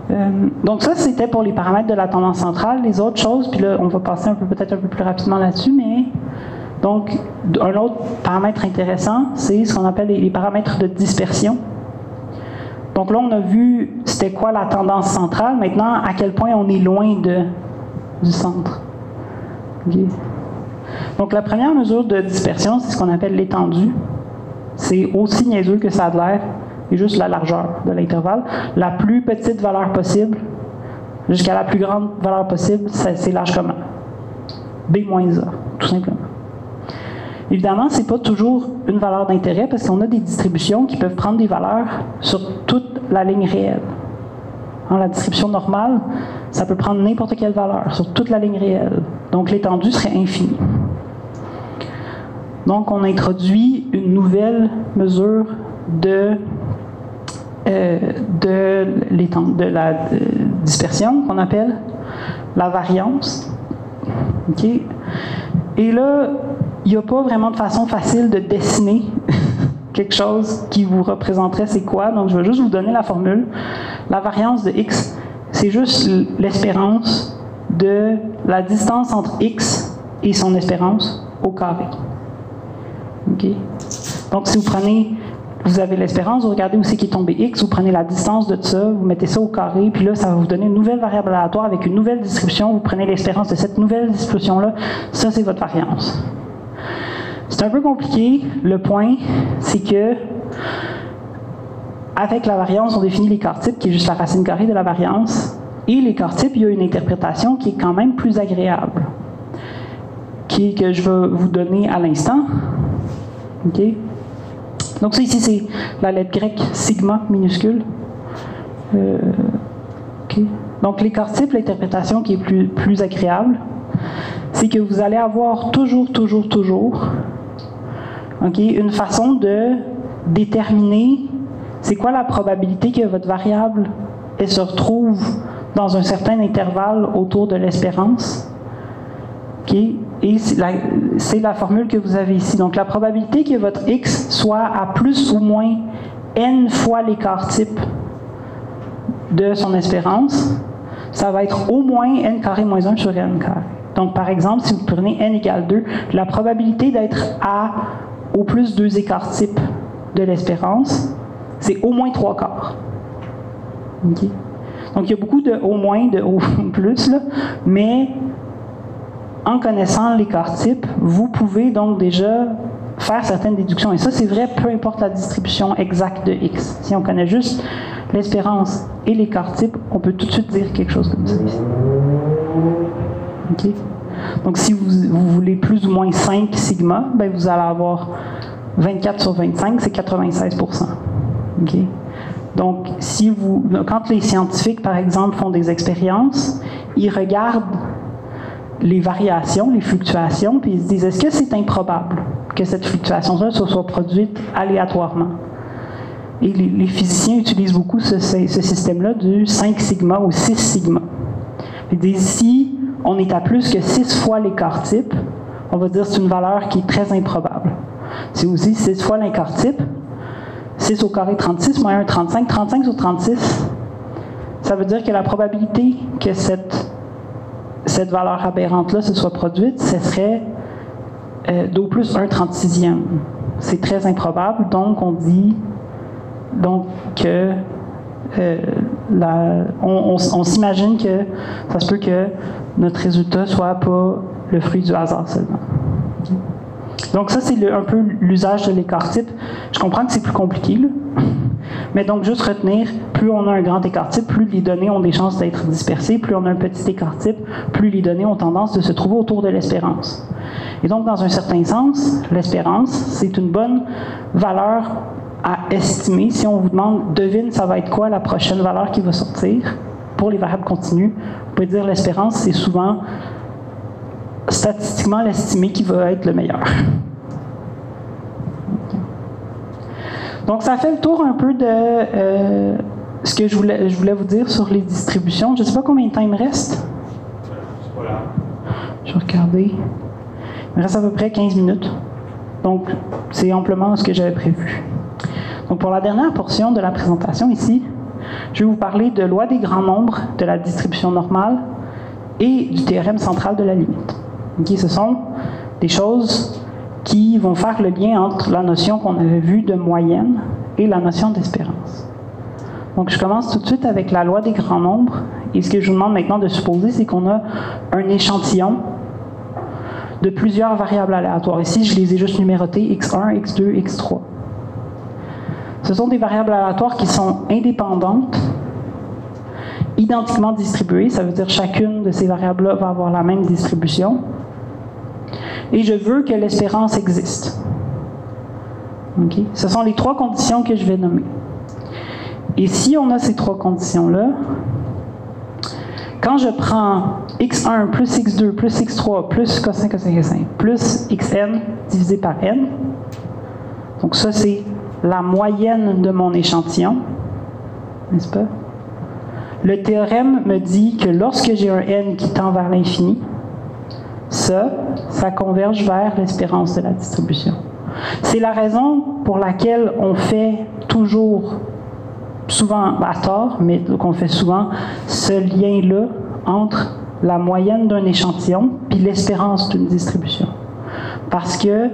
Speaker 1: Euh, donc ça, c'était pour les paramètres de la tendance centrale. Les autres choses, puis là, on va passer un peu peut-être un peu plus rapidement là-dessus, mais donc un autre paramètre intéressant, c'est ce qu'on appelle les paramètres de dispersion. Donc là, on a vu c'était quoi la tendance centrale. Maintenant, à quel point on est loin du centre. Donc la première mesure de dispersion, c'est ce qu'on appelle l'étendue. C'est aussi niaiseux que ça a de l'air. C'est juste la largeur de l'intervalle. La plus petite valeur possible jusqu'à la plus grande valeur possible, c'est large comment? B moins A, tout simplement. Évidemment, ce pas toujours une valeur d'intérêt parce qu'on a des distributions qui peuvent prendre des valeurs sur toute la ligne réelle. Hein, la distribution normale, ça peut prendre n'importe quelle valeur sur toute la ligne réelle. Donc l'étendue serait infinie. Donc on introduit une nouvelle mesure de, euh, de, la euh, dispersion qu'on appelle la variance. Et là, il n'y a pas vraiment de façon facile de dessiner quelque chose qui vous représenterait c'est quoi. Donc, je vais juste vous donner la formule. La variance de x, c'est juste l'espérance de la distance entre x et son espérance au carré. Donc, si vous prenez, vous avez l'espérance, vous regardez où c'est qui est tombé x, vous prenez la distance de ça, vous mettez ça au carré, puis là, ça va vous donner une nouvelle variable aléatoire avec une nouvelle distribution. Vous prenez l'espérance de cette nouvelle distribution-là. Ça, c'est votre variance. C'est un peu compliqué. Le point, c'est que avec la variance, on définit l'écart type, qui est juste la racine carrée de la variance. Et l'écart type, il y a une interprétation qui est quand même plus agréable, qui que je vais vous donner à l'instant. OK? Donc ça ici, c'est la lettre grecque sigma minuscule. Euh. Donc l'écart type, l'interprétation qui est plus, plus agréable, c'est que vous allez avoir toujours, toujours, toujours Une façon de déterminer c'est quoi la probabilité que votre variable se retrouve dans un certain intervalle autour de l'espérance. Et c'est la, la formule que vous avez ici. Donc la probabilité que votre x soit à plus ou moins n fois l'écart type de son espérance, ça va être au moins n carré moins 1 sur n carré. Donc par exemple, si vous prenez n égale 2, la probabilité d'être à plus 2 écarts types de l'espérance, c'est au moins 3 quarts. Donc il y a beaucoup de au moins, de au plus, là, mais en connaissant l'écart type, vous pouvez donc déjà faire certaines déductions. Et ça, c'est vrai, peu importe la distribution exacte de x. Si on connaît juste l'espérance et l'écart type, on peut tout de suite dire quelque chose comme ça. ici. Donc, si vous, voulez plus ou moins 5 sigma, ben, vous allez avoir 24 sur 25, c'est 96 OK? Donc, si vous, quand les scientifiques, par exemple, font des expériences, ils regardent les variations, les fluctuations, puis ils se disent est-ce que c'est improbable que cette fluctuation-là se soit produite aléatoirement? Et les, physiciens utilisent beaucoup ce, système-là du 5 sigma ou 6 sigma. Ils disent ici, on est à plus que 6 fois l'écart type, on va dire c'est une valeur qui est très improbable. C'est aussi 6 fois l'écart type, 6 au carré 36 moins 1, 35, 35 sur 36, ça veut dire que la probabilité que cette cette valeur aberrante-là se soit produite, ce serait euh, d'au plus 1 36e. C'est très improbable, donc on dit donc que euh, on, s'imagine que ça se peut que notre résultat soit pas le fruit du hasard seulement. Donc ça, c'est un peu l'usage de l'écart type. Je comprends que c'est plus compliqué, mais donc juste retenir, plus on a un grand écart type, plus les données ont des chances d'être dispersées, plus on a un petit écart type, plus les données ont tendance de se trouver autour de l'espérance. Et donc, dans un certain sens, l'espérance, c'est une bonne valeur à estimer. Si on vous demande, devine, ça va être quoi la prochaine valeur qui va sortir pour les variables continues, vous pouvez dire l'espérance, c'est souvent statistiquement l'estimé qui va être le meilleur. Donc, ça fait le tour un peu de euh, ce que je voulais, je voulais vous dire sur les distributions. Je ne sais pas combien de temps il me reste. Je vais regarder. Il me reste à peu près 15 minutes. Donc, c'est amplement ce que j'avais prévu. Donc, pour la dernière portion de la présentation ici, je vais vous parler de loi des grands nombres, de la distribution normale et du théorème central de la limite. Ce sont des choses qui vont faire le lien entre la notion qu'on avait vue de moyenne et la notion d'espérance. Donc, je commence tout de suite avec la loi des grands nombres. Et ce que je vous demande maintenant de supposer, c'est qu'on a un échantillon de plusieurs variables aléatoires. Ici, je les ai juste numérotées x1, x2, x3. Ce sont des variables aléatoires qui sont indépendantes, identiquement distribuées. Ça veut dire chacune de ces variables-là va avoir la même distribution. Et je veux que l'espérance existe. OK? Ce sont les trois conditions que je vais nommer. Et si on a ces trois conditions-là, quand je prends x1 plus x2 plus x3 plus cosine cosine cosine plus xn divisé par n, donc ça c'est la moyenne de mon échantillon, n'est-ce pas? Le théorème me dit que lorsque j'ai un n qui tend vers l'infini, ça, ça converge vers l'espérance de la distribution. C'est la raison pour laquelle on fait toujours souvent à tort, mais qu'on fait souvent, ce lien-là entre la moyenne d'un échantillon puis l'espérance d'une distribution. Parce que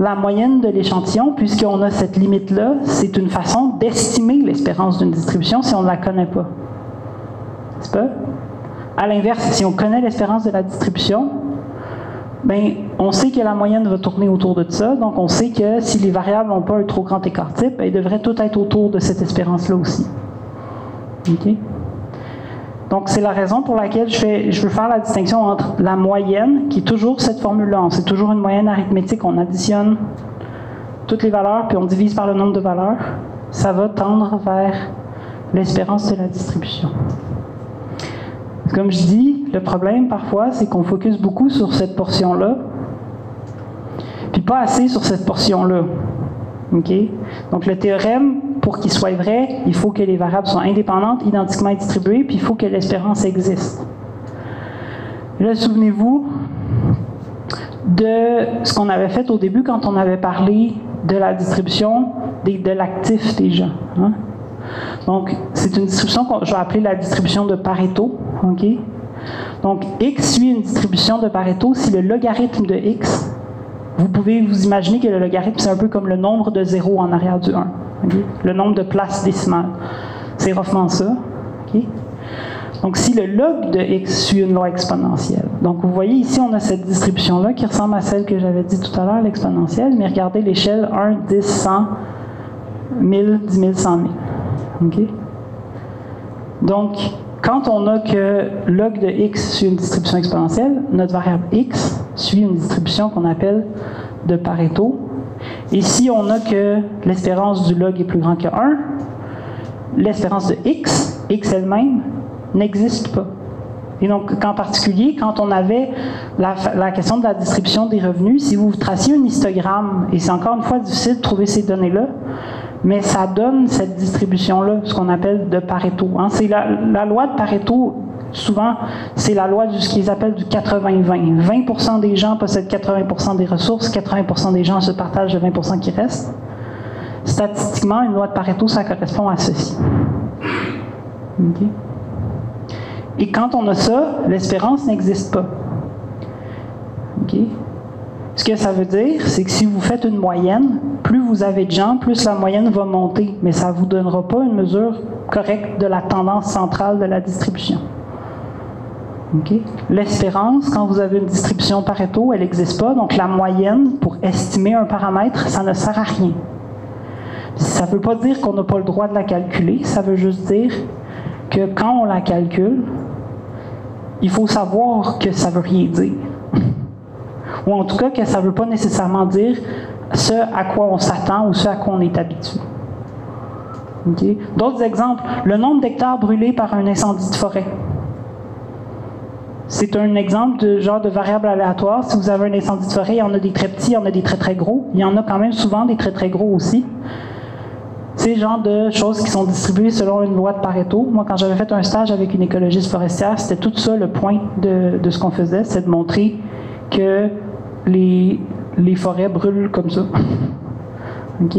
Speaker 1: la moyenne de l'échantillon, puisqu'on a cette limite-là, c'est une façon d'estimer l'espérance d'une distribution si on ne la connaît pas. N'est-ce pas? À l'inverse, si on connaît l'espérance de la distribution, ben, on sait que la moyenne va tourner autour de ça, donc on sait que si les variables n'ont pas un trop grand écart type, elles devraient toutes être autour de cette espérance-là aussi. OK? Donc, c'est la raison pour laquelle je, veux faire la distinction entre la moyenne, qui est toujours cette formule-là, c'est toujours une moyenne arithmétique, on additionne toutes les valeurs, puis on divise par le nombre de valeurs, ça va tendre vers l'espérance de la distribution. Comme je dis, le problème parfois, c'est qu'on focus beaucoup sur cette portion-là, puis pas assez sur cette portion-là. OK? Donc le théorème, pour qu'il soit vrai, il faut que les variables soient indépendantes, identiquement distribuées, puis il faut que l'espérance existe. Là, souvenez-vous de ce qu'on avait fait au début quand on avait parlé de la distribution de l'actif déjà. hein? Donc, c'est une distribution que je vais appeler la distribution de Pareto. Donc, x suit une distribution de Pareto si le logarithme de x, vous pouvez vous imaginer que le logarithme, c'est un peu comme le nombre de zéros en arrière du 1. Le nombre de places décimales. C'est roughement ça. Donc, si le log de x suit une loi exponentielle. Donc, vous voyez ici, on a cette distribution-là qui ressemble à celle que j'avais dit tout à l'heure, l'exponentielle, mais regardez l'échelle 1, 10, 100, 1000, 10 000, 100 000. OK? Donc, quand on a que log de x suit une distribution exponentielle, notre variable x suit une distribution qu'on appelle de Pareto. Et si on a que l'espérance du log est plus grand que 1, l'espérance de x, x elle-même, n'existe pas. Et donc, en particulier, quand on avait la, question de la distribution des revenus, si vous traciez un histogramme, et c'est encore une fois difficile de trouver ces données-là, mais ça donne cette distribution-là, ce qu'on appelle de Pareto. Hein. C'est la, loi de Pareto, souvent, c'est la loi de ce qu'ils appellent du 80-20. 20% des gens possèdent 80% des ressources, 80% des gens se partagent le 20% qui reste. Statistiquement, une loi de Pareto, ça correspond à ceci. Okay. Et quand on a ça, l'espérance n'existe pas. Okay. Ce que ça veut dire, c'est que si vous faites une moyenne, plus vous avez de gens, plus la moyenne va monter, mais ça ne vous donnera pas une mesure correcte de la tendance centrale de la distribution. L'espérance, quand vous avez une distribution Pareto, elle n'existe pas, donc la moyenne, pour estimer un paramètre, ça ne sert à rien. Ça ne veut pas dire qu'on n'a pas le droit de la calculer, ça veut juste dire que quand on la calcule, il faut savoir que ça ne veut rien dire. ou en tout cas que ça ne veut pas nécessairement dire ce à quoi on s'attend ou ce à quoi on est habitué. D'autres exemples, le nombre d'hectares brûlés par un incendie de forêt. C'est un exemple de genre de variable aléatoire. Si vous avez un incendie de forêt, il y en a des très petits, il y en a des très très gros. Il y en a quand même souvent des très très gros aussi. C'est le genre de choses qui sont distribuées selon une loi de Pareto. Moi, quand j'avais fait un stage avec une écologiste forestière, c'était tout ça le point de, ce qu'on faisait, c'est de montrer que les, forêts brûlent comme ça. OK?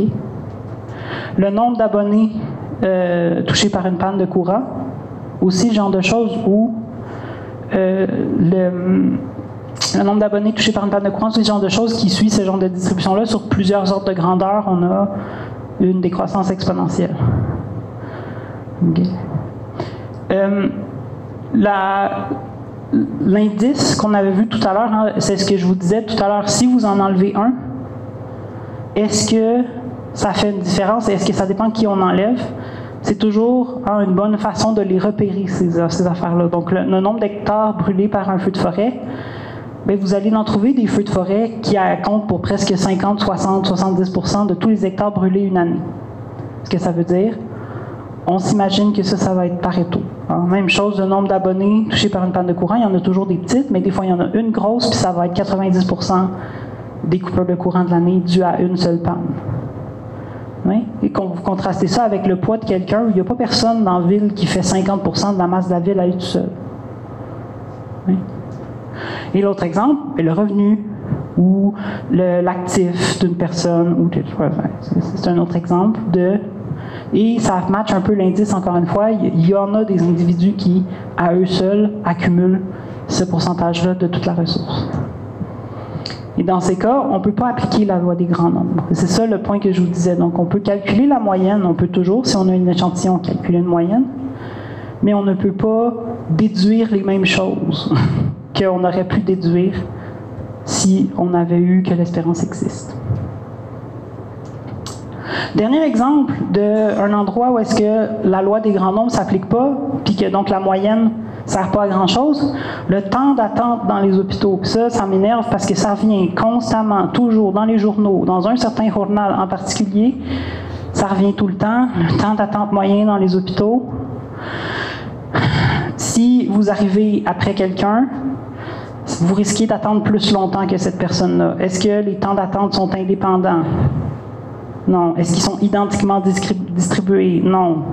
Speaker 1: Le nombre d'abonnés euh, touchés par une panne de courant, aussi le genre de choses où le, le, nombre d'abonnés touchés par une panne de courant, le genre de choses qui suit ce genre de distribution-là. Sur plusieurs ordres de grandeur, on a une décroissance exponentielle. Euh, L'indice qu'on avait vu tout à l'heure, hein, c'est ce que je vous disais tout à l'heure, si vous en enlevez un, est-ce que ça fait une différence est-ce que ça dépend de qui on enlève? C'est toujours hein, une bonne façon de les repérer, ces, ces affaires-là. Donc, le, nombre d'hectares brûlés par un feu de forêt, bien, vous allez en trouver des feux de forêt qui comptent pour presque 50, 60, 70% de tous les hectares brûlés une année. Ce que ça veut dire, on s'imagine que ça, ça va être Pareto. Alors, même chose, le nombre d'abonnés touchés par une panne de courant, il y en a toujours des petites, mais des fois, il y en a une grosse, puis ça va être 90% des coupures de courant de l'année dues à une seule panne. Oui? Et vous contrastez ça avec le poids de quelqu'un, il n'y a pas personne dans la ville qui fait 50 de la masse de la ville à lui tout seul. Et l'autre exemple le revenu ou l'actif d'une personne. ou C'est un autre exemple de. Et ça match un peu l'indice, encore une fois. Il y en a des individus qui, à eux seuls, accumulent ce pourcentage-là de toute la ressource. Et dans ces cas, on ne peut pas appliquer la loi des grands nombres. C'est ça le point que je vous disais. Donc, on peut calculer la moyenne, on peut toujours, si on a une échantillon, calculer une moyenne, mais on ne peut pas déduire les mêmes choses. qu'on aurait pu déduire si on avait eu que l'espérance existe. Dernier exemple d'un endroit où est-ce que la loi des grands nombres ne s'applique pas, puis que donc la moyenne ne sert pas à grand-chose, le temps d'attente dans les hôpitaux. Ça, ça m'énerve parce que ça revient constamment, toujours, dans les journaux, dans un certain journal en particulier. Ça revient tout le temps, le temps d'attente moyen dans les hôpitaux. Si vous arrivez après quelqu'un, vous risquez d'attendre plus longtemps que cette personne-là. Est-ce que les temps d'attente sont indépendants? Non. Est-ce qu'ils sont identiquement distribués? Non.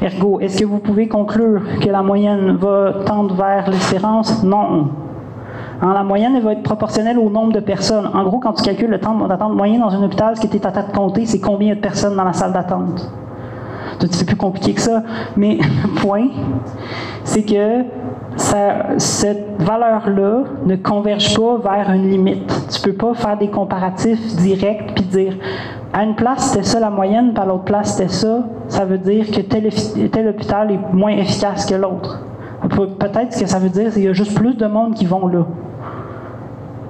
Speaker 1: Ergo, est-ce que vous pouvez conclure que la moyenne va tendre vers l'espérance? Non. Hein, la moyenne elle va être proportionnelle au nombre de personnes. En gros, quand tu calcules le temps d'attente moyen dans un hôpital, ce qui est à de compter, c'est combien de personnes dans la salle d'attente. C'est plus compliqué que ça, mais le point, c'est que cette valeur-là ne converge pas vers une limite. Tu ne peux pas faire des comparatifs directs puis dire à une place c'était ça la moyenne, puis à l'autre place c'était ça. Ça veut dire que tel, hôpital est moins efficace que l'autre. Peut-être que ça veut dire, qu'il y a juste plus de monde qui vont là.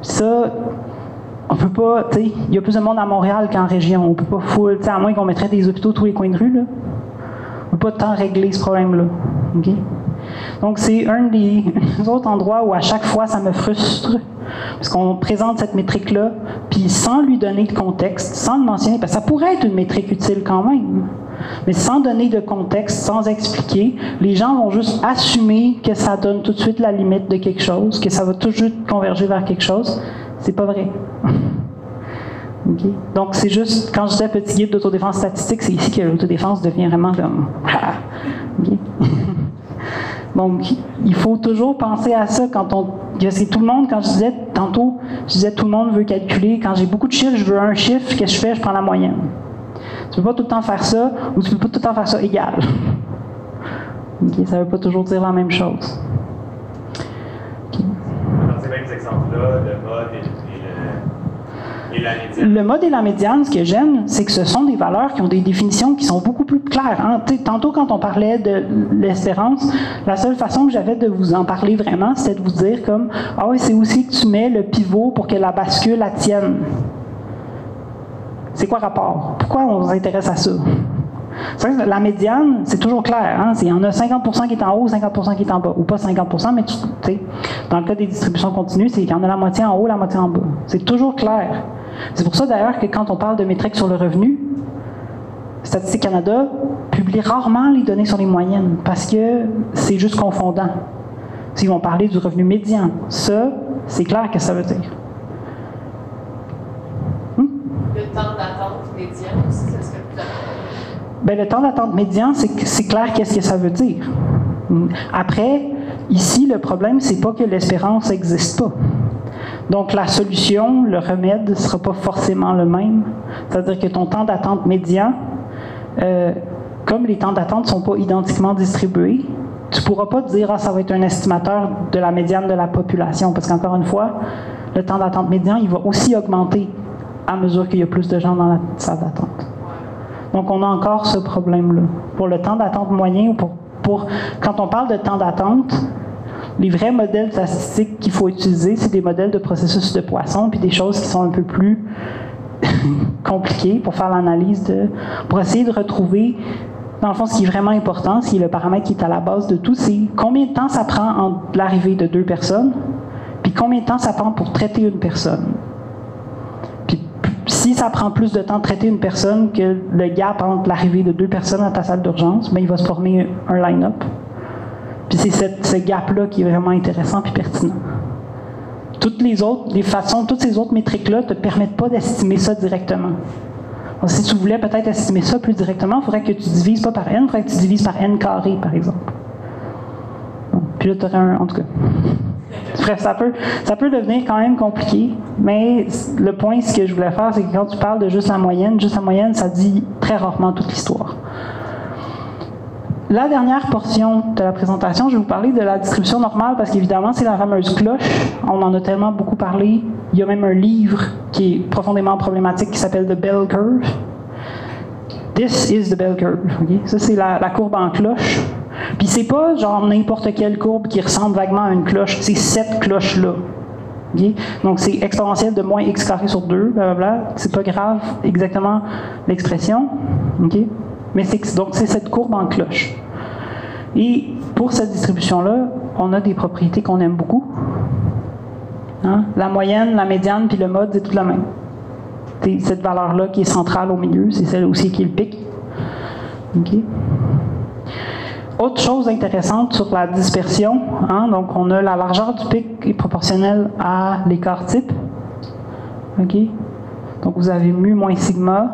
Speaker 1: Ça, on peut pas, tu sais, il y a plus de monde à Montréal qu'en région. On peut pas full, à moins qu'on mettrait des hôpitaux tous les coins de rue, là. On peut pas tant régler ce problème-là. OK? Donc, c'est un des autres endroits où à chaque fois ça me frustre, parce qu'on présente cette métrique-là, puis sans lui donner de contexte, sans le mentionner, parce que ça pourrait être une métrique utile quand même. Mais sans donner de contexte, sans expliquer, les gens vont juste assumer que ça donne tout de suite la limite de quelque chose, que ça va toujours converger vers quelque chose. C'est pas vrai. Donc, c'est juste, quand je disais petit guide d'autodéfense statistique, c'est ici que l'autodéfense devient vraiment comme. Donc, il faut toujours penser à ça quand on. C'est tout le monde, quand je disais tantôt, je disais tout le monde veut calculer. Quand j'ai beaucoup de chiffres, je veux un chiffre, qu'est-ce que je fais? Je prends la moyenne. Tu peux pas tout le temps faire ça, ou tu peux pas tout le temps faire ça égal. ça ne veut pas toujours dire la même chose.
Speaker 2: Dans ces mêmes exemples-là, le, mode et la médiane,
Speaker 1: ce que j'aime, c'est que ce sont des valeurs qui ont des définitions qui sont beaucoup plus claires. hein. Tantôt, quand on parlait de l'espérance, la seule façon que j'avais de vous en parler vraiment, c'était de vous dire comme Ah oui, c'est aussi que tu mets le pivot pour que la bascule la tienne. C'est quoi le rapport? Pourquoi on s'intéresse à ça? C'est la médiane, c'est toujours clair. Hein? Il y en a 50 qui est en haut, 50 qui est en bas. Ou pas 50 mais tu dans le cas des distributions continues, c'est qu'il y en a la moitié en haut, la moitié en bas. C'est toujours clair. C'est pour ça d'ailleurs que quand on parle de métriques sur le revenu, Statistique Canada publie rarement les données sur les moyennes parce que c'est juste confondant. S'ils vont parler du revenu médian, ça, c'est clair que ça veut dire.
Speaker 4: Le temps d'attente médian aussi, ça serait plus important.
Speaker 1: Ben, le temps d'attente médian, c'est clair qu'est-ce que ça veut dire. Après, ici, le problème, c'est pas que l'espérance n'existe pas. Donc, la solution, le remède, ne sera pas forcément le même. C'est-à-dire que ton temps d'attente médian, euh, comme les temps d'attente ne sont pas identiquement distribués, tu ne pourras pas te dire, ah, ça va être un estimateur de la médiane de la population. Parce qu'encore une fois, le temps d'attente médian, il va aussi augmenter à mesure qu'il y a plus de gens dans la salle d'attente. Donc, on a encore ce problème-là. Pour le temps d'attente moyen, ou pour, pour- quand on parle de temps d'attente, les vrais modèles statistiques qu'il faut utiliser, c'est des modèles de processus de poisson, puis des choses qui sont un peu plus compliquées pour faire l'analyse de. pour essayer de retrouver. Dans le fond, ce qui est vraiment important, ce qui est le paramètre qui est à la base de tout, c'est combien de temps ça prend entre l'arrivée de deux personnes, puis combien de temps ça prend pour traiter une personne. Si ça prend plus de temps de traiter une personne que le gap entre l'arrivée de deux personnes à ta salle d'urgence, ben, il va se former un line-up. Puis c'est cette- ce gap-là qui est vraiment intéressant et pertinent. Toutes les autres, les façons, toutes ces autres métriques-là ne te permettent pas d'estimer ça directement. Si tu voulais peut-être estimer ça plus directement, il faudrait que tu divises pas par n, il faudrait que tu divises par n carré, par exemple. Puis là, tu aurais un. En tout cas. Bref, ça peut, ça peut devenir quand même compliqué, mais le point, ce que je voulais faire, c'est que quand tu parles de juste la moyenne, juste la moyenne, ça dit très rarement toute l'histoire. La dernière portion de la présentation, je vais vous parler de la distribution normale parce qu'évidemment, c'est la fameuse cloche. On en a tellement beaucoup parlé. Il y a même un livre qui est profondément problématique qui s'appelle The Bell Curve. This is the bell curve. Ça, c'est la, courbe en cloche. Puis c'est pas genre n'importe quelle courbe qui ressemble vaguement à une cloche. C'est cette cloche-là. Donc c'est exponentiel de moins x carré sur 2, blablabla. C'est pas grave exactement l'expression. Mais donc c'est cette courbe en cloche. Et pour cette distribution-là, on a des propriétés qu'on aime beaucoup. Hein? La moyenne, la médiane, puis le mode, c'est tout la même. C'est cette valeur-là qui est centrale au milieu, c'est celle aussi qui est le pic. Autre chose intéressante sur la dispersion, hein, donc on a la largeur du pic est proportionnelle à l'écart type. Donc vous avez mu moins sigma,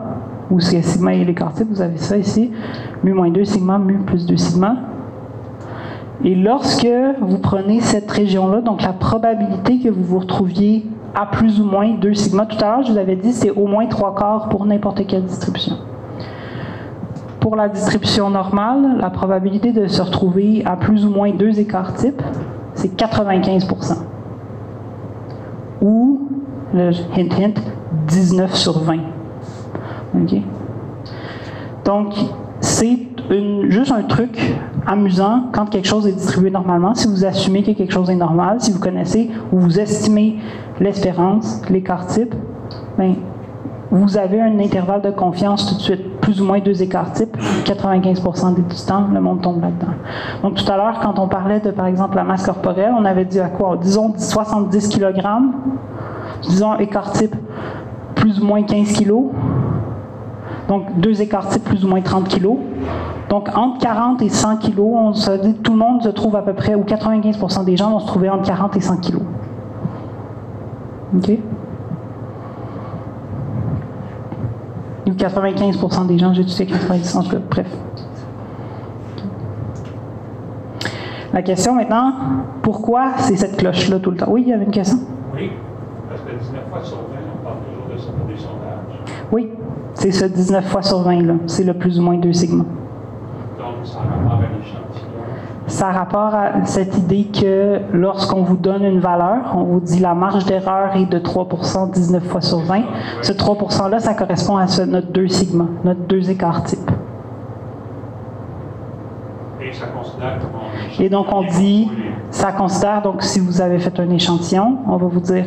Speaker 1: ou c'est sigma et l'écart type, vous avez ça ici. Mu moins 2 sigma, mu plus 2 sigma. Et lorsque vous prenez cette région-là, donc la probabilité que vous vous retrouviez à plus ou moins 2 sigma, tout à l'heure, je vous avais dit, c'est au moins 3 quarts pour n'importe quelle distribution. Pour la distribution normale, la probabilité de se retrouver à plus ou moins 2 écarts types, c'est 95% Ou, le hint hint, 19 sur 20. OK? Donc, c'est juste un truc amusant quand quelque chose est distribué normalement. Si vous assumez que quelque chose est normal, si vous connaissez ou vous estimez l'espérance, l'écart type, ben, vous avez un intervalle de confiance tout de suite. Plus ou moins deux écarts types, 95 du temps, le monde tombe là-dedans. Donc tout à l'heure, quand on parlait de, par exemple, la masse corporelle, on avait dit à quoi? Disons 70 kg, disons écart type plus ou moins 15 kg, donc deux écarts types plus ou moins 30 kg. Donc entre 40 et 100 kg, on se dit tout le monde se trouve à peu près, ou 95% des gens vont se trouver entre 40 et 100 kg. OK? Ou 95% des gens, j'ai tout 90 en tout cas, bref. La question maintenant, pourquoi c'est cette cloche-là tout le temps? Oui, il y avait une question?
Speaker 2: Oui, parce que 19 fois sur 20, on parle toujours de ça pour des sondages.
Speaker 1: Oui, c'est ce 19 fois sur 20-là. C'est le plus ou moins deux segments.
Speaker 2: Donc, ça a rapport à l'échantillon.
Speaker 1: Ça a rapport à cette idée que lorsqu'on vous donne une valeur, on vous dit la marge d'erreur est de 3 19 fois sur 20. Ce 3 %-là, ça correspond à ce- notre deux segments, notre deux écarts types.
Speaker 2: Et ça considère
Speaker 1: Et donc on dit, ça considère, donc si vous avez fait un échantillon, on va vous dire,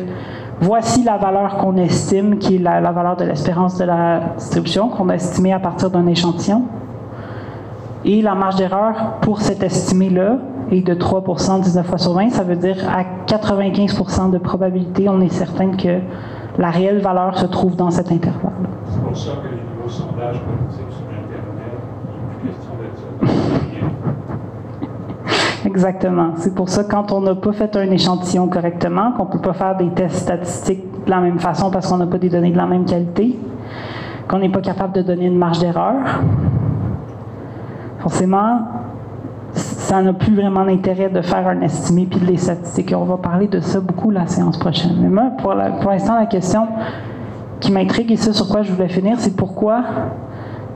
Speaker 1: voici la valeur qu'on estime, qui est la, valeur de l'espérance de la distribution, qu'on a estimée à partir d'un échantillon. Et la marge d'erreur pour cet estimé-là est de 3% 19 fois sur 20. Ça veut dire à 95% de probabilité, on est certain que la réelle valeur se trouve dans cet intervalle.
Speaker 2: C'est pour ça que les nouveaux sondages politiques sur Internet, il n'est plus question de ça.
Speaker 1: Exactement. C'est pour ça quand on n'a pas fait un échantillon correctement, qu'on ne peut pas faire des tests statistiques de la même façon parce qu'on n'a pas des données de la même qualité, qu'on n'est pas capable de donner une marge d'erreur, forcément, ça n'a plus vraiment d'intérêt de faire un estimé puis de les statistiques. On va parler de ça beaucoup la séance prochaine. Mais moi, pour la- l'instant, la question qui m'intrigue et ça sur quoi je voulais finir, c'est pourquoi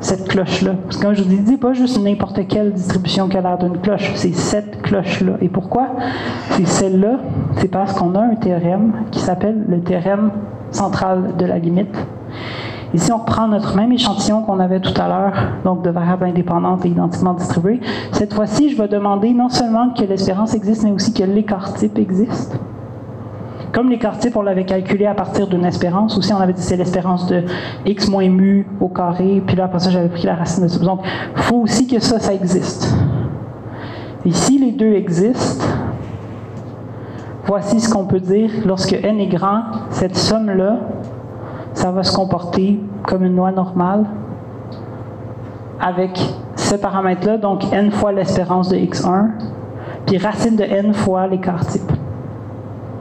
Speaker 1: cette cloche-là. Parce que comme je vous ai dit, pas juste n'importe quelle distribution qui a l'air d'une cloche, c'est cette cloche-là. Et pourquoi? C'est celle-là? C'est parce qu'on a un théorème qui s'appelle le théorème central de la limite. Et si on reprend notre même échantillon qu'on avait tout à l'heure, donc de variables indépendantes et identiquement distribuées, cette fois-ci, je vais demander non seulement que l'espérance existe, mais aussi que l'écart type existe. Comme l'écart type, on l'avait calculé à partir d'une espérance. Aussi, on avait dit c'est l'espérance de x moins mu au carré. Puis là, après ça, j'avais pris la racine de ça. Donc, il faut aussi que ça, ça existe. Et si les deux existent, voici ce qu'on peut dire lorsque n est grand, cette somme-là, ça va se comporter comme une loi normale avec ce paramètre-là, donc n fois l'espérance de x1, puis racine de n fois l'écart type.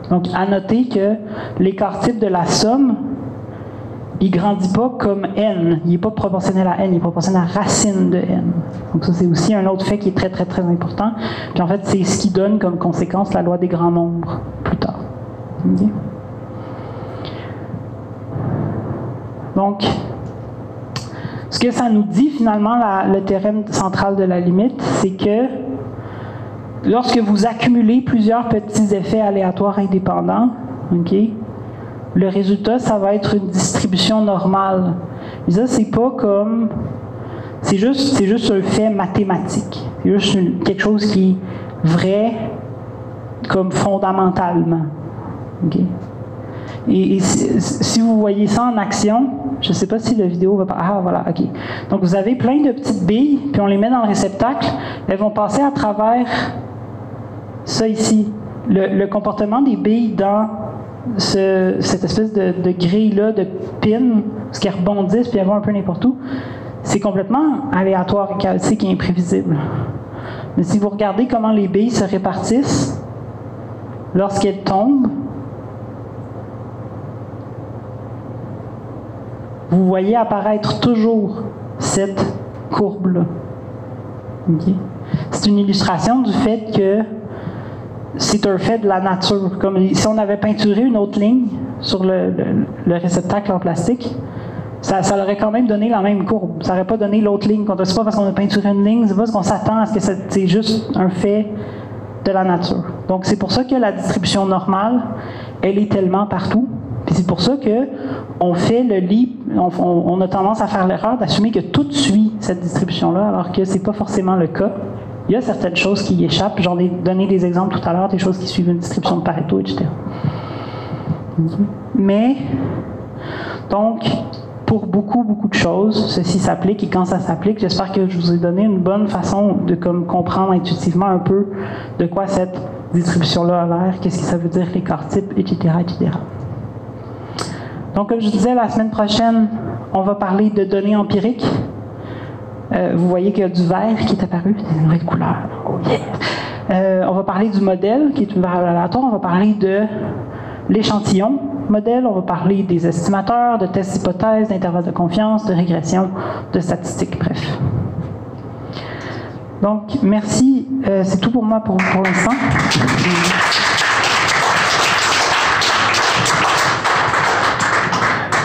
Speaker 1: Donc, à noter que l'écart type de la somme, il grandit pas comme n. Il n'est pas proportionnel à n, il est proportionnel à racine de n. Donc, ça, c'est aussi un autre fait qui est très, très, très important. Puis, en fait, c'est ce qui donne comme conséquence la loi des grands nombres plus tard. Donc, ce que ça nous dit finalement, le théorème central de la limite, c'est que lorsque vous accumulez plusieurs petits effets aléatoires indépendants, ok, le résultat, ça va être une distribution normale. Mais ça, c'est pas comme. C'est juste, juste un fait mathématique. C'est juste quelque chose qui est vrai comme fondamentalement. ok. Et, si vous voyez ça en action, je ne sais pas si la vidéo va pas. Ah, voilà, OK. Donc, vous avez plein de petites billes, puis on les met dans le réceptacle. Elles vont passer à travers ça ici. Le, comportement des billes dans ce- cette espèce de, grille-là, de pin, ce qui rebondissent, puis elles vont un peu n'importe où, c'est complètement aléatoire et chaotique et imprévisible. Mais si vous regardez comment les billes se répartissent lorsqu'elles tombent, vous voyez apparaître toujours cette courbe-là. C'est une illustration du fait que fait de la nature. Comme si on avait peinturé une autre ligne sur le, le- le réceptacle en plastique, ça, ça aurait quand même donné la même courbe. Ça n'aurait pas donné l'autre ligne. C'est pas parce qu'on a peinturé une ligne, c'est pas parce qu'on s'attend à ce que c'est juste un fait de la nature. Donc c'est pour ça que la distribution normale, elle est tellement partout. C'est pour ça que on fait le lit, on, on- on a tendance à faire l'erreur d'assumer que tout suit cette distribution-là, alors que c'est pas forcément le cas. Il y a certaines choses qui y échappent. J'en ai donné des exemples tout à l'heure, des choses qui suivent une distribution de Pareto, etc. Mais, donc, pour beaucoup, beaucoup de choses. Ceci s'applique et quand ça s'applique, j'espère que je vous ai donné une bonne façon de comme, comprendre intuitivement un peu de quoi cette distribution-là a l'air, qu'est-ce que ça veut dire les corps types, etc., etc. Donc, comme je disais, la semaine prochaine, on va parler de données empiriques. Euh, vous voyez qu'il y a du vert qui est apparu, c'est une nouvelle couleur. On va parler du modèle, qui est une variable aléatoire. On va parler de l'échantillon modèle. On va parler des estimateurs, de tests d'hypothèses, d'intervalles de confiance, de régression, de statistiques, bref. Donc, merci. Euh, c'est tout pour moi pour, pour l'instant.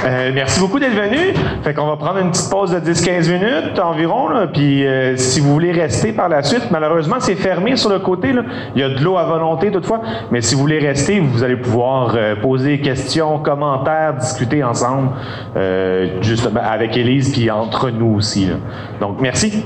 Speaker 5: Euh, merci beaucoup d'être venu. Fait qu'on va prendre une petite pause de 10-15 minutes environ. Là, puis euh, si vous voulez rester par la suite, malheureusement c'est fermé sur le côté. Là. Il y a de l'eau à volonté toutefois. Mais si vous voulez rester, vous allez pouvoir euh, poser des questions, commentaires, discuter ensemble, euh, justement avec Élise puis entre nous aussi. là. Donc merci.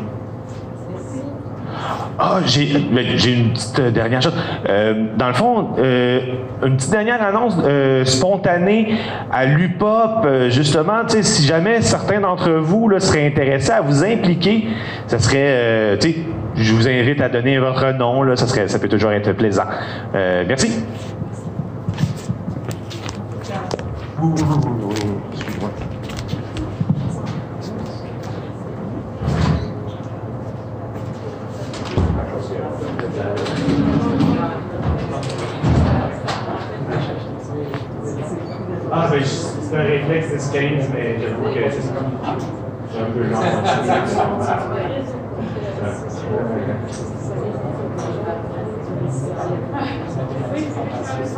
Speaker 5: Ah, j'ai une petite euh, dernière chose. Euh, dans le fond, euh, une petite dernière annonce spontanée à l'UPOP, justement, si jamais certains d'entre vous là, seraient intéressés à vous impliquer, ça serait, je vous invite à donner votre nom, là, ça, serait, ça peut toujours être plaisant. Merci.
Speaker 6: Ah, ben, je- c'est un réflexe de 15, mais j'avoue que c'est un peu lent.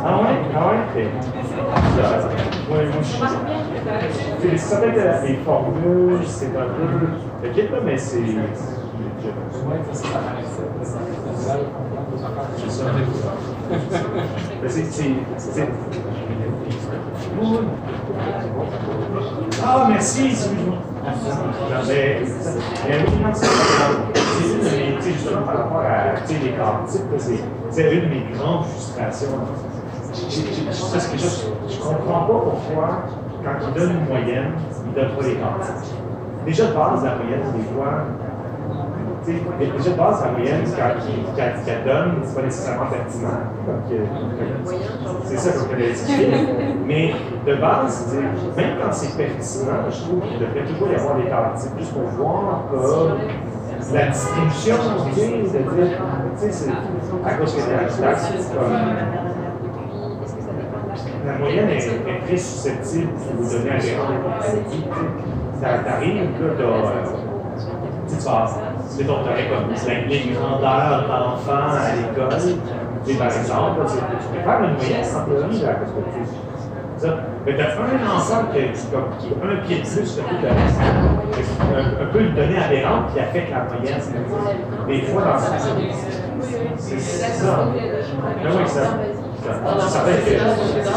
Speaker 6: Ah ouais? Ah ouais? Ok. Ouais, moi, je c'est- Ça peut être des formules, c'est un peu. Là, mais c'est. C'est- c'est- ah, merci, excuse-moi. Non, c'est une de mes, justement, par rapport à, les là, c'est une de mes grandes frustrations. Parce que je, je comprends pas pourquoi, quand ils donnent une moyenne, ils donnent pas les corps types. Déjà, de base, la moyenne, des fois, déjà de base, la moyenne, quand la donnent, c'est pas nécessairement pertinent. Que- c'est ça qu'on peut expliquer. Mais de base, même quand c'est pertinent, je trouve qu'il devrait toujours y avoir des cartes types, juste pour voir comme la distribution vient de dire, tu à cause que la comme la moyenne est, très susceptible de vous donner à l'erreur. T'arrives, là, euh, tu vas, tu sais, donc, t'aurais comme les, grandeurs d'enfants à l'école. Tu par exemple, tu, tu peux faire une moyenne en théorie, que tu sais, ça. Mais t'as un enfant qui, qui, comme, un pied de plus que tout le reste. Un, un peu une donnée aberrante qui affecte la moyenne. Des fois, dans c'est ça. Ben oui, ça. Ça, fait que.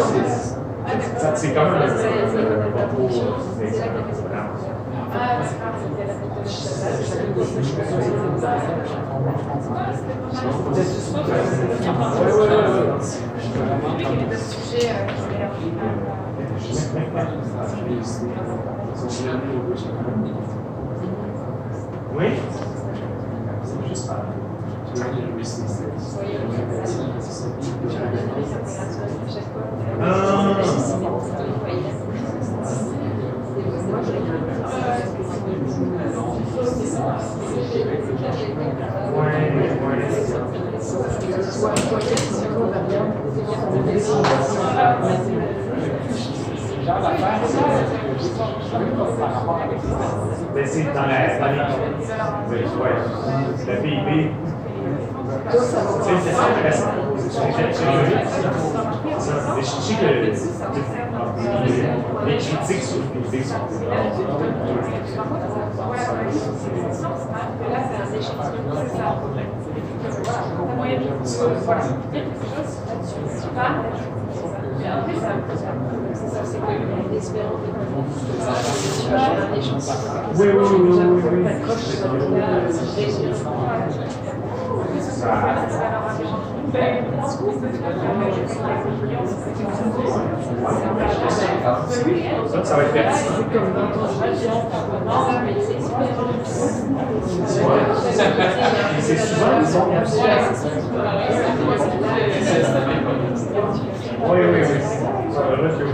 Speaker 6: c'est- C'est quand même un un propos. c'est-. Oui? Mais c'est dans la. Ouais. Le PIB. C'est intéressant. Je sais que les critiques sur le PIB sont. Oui, oui, oui, oui, oui. Ça, ça va être pertinent. C'est souvent Oui, oui, oui. Ça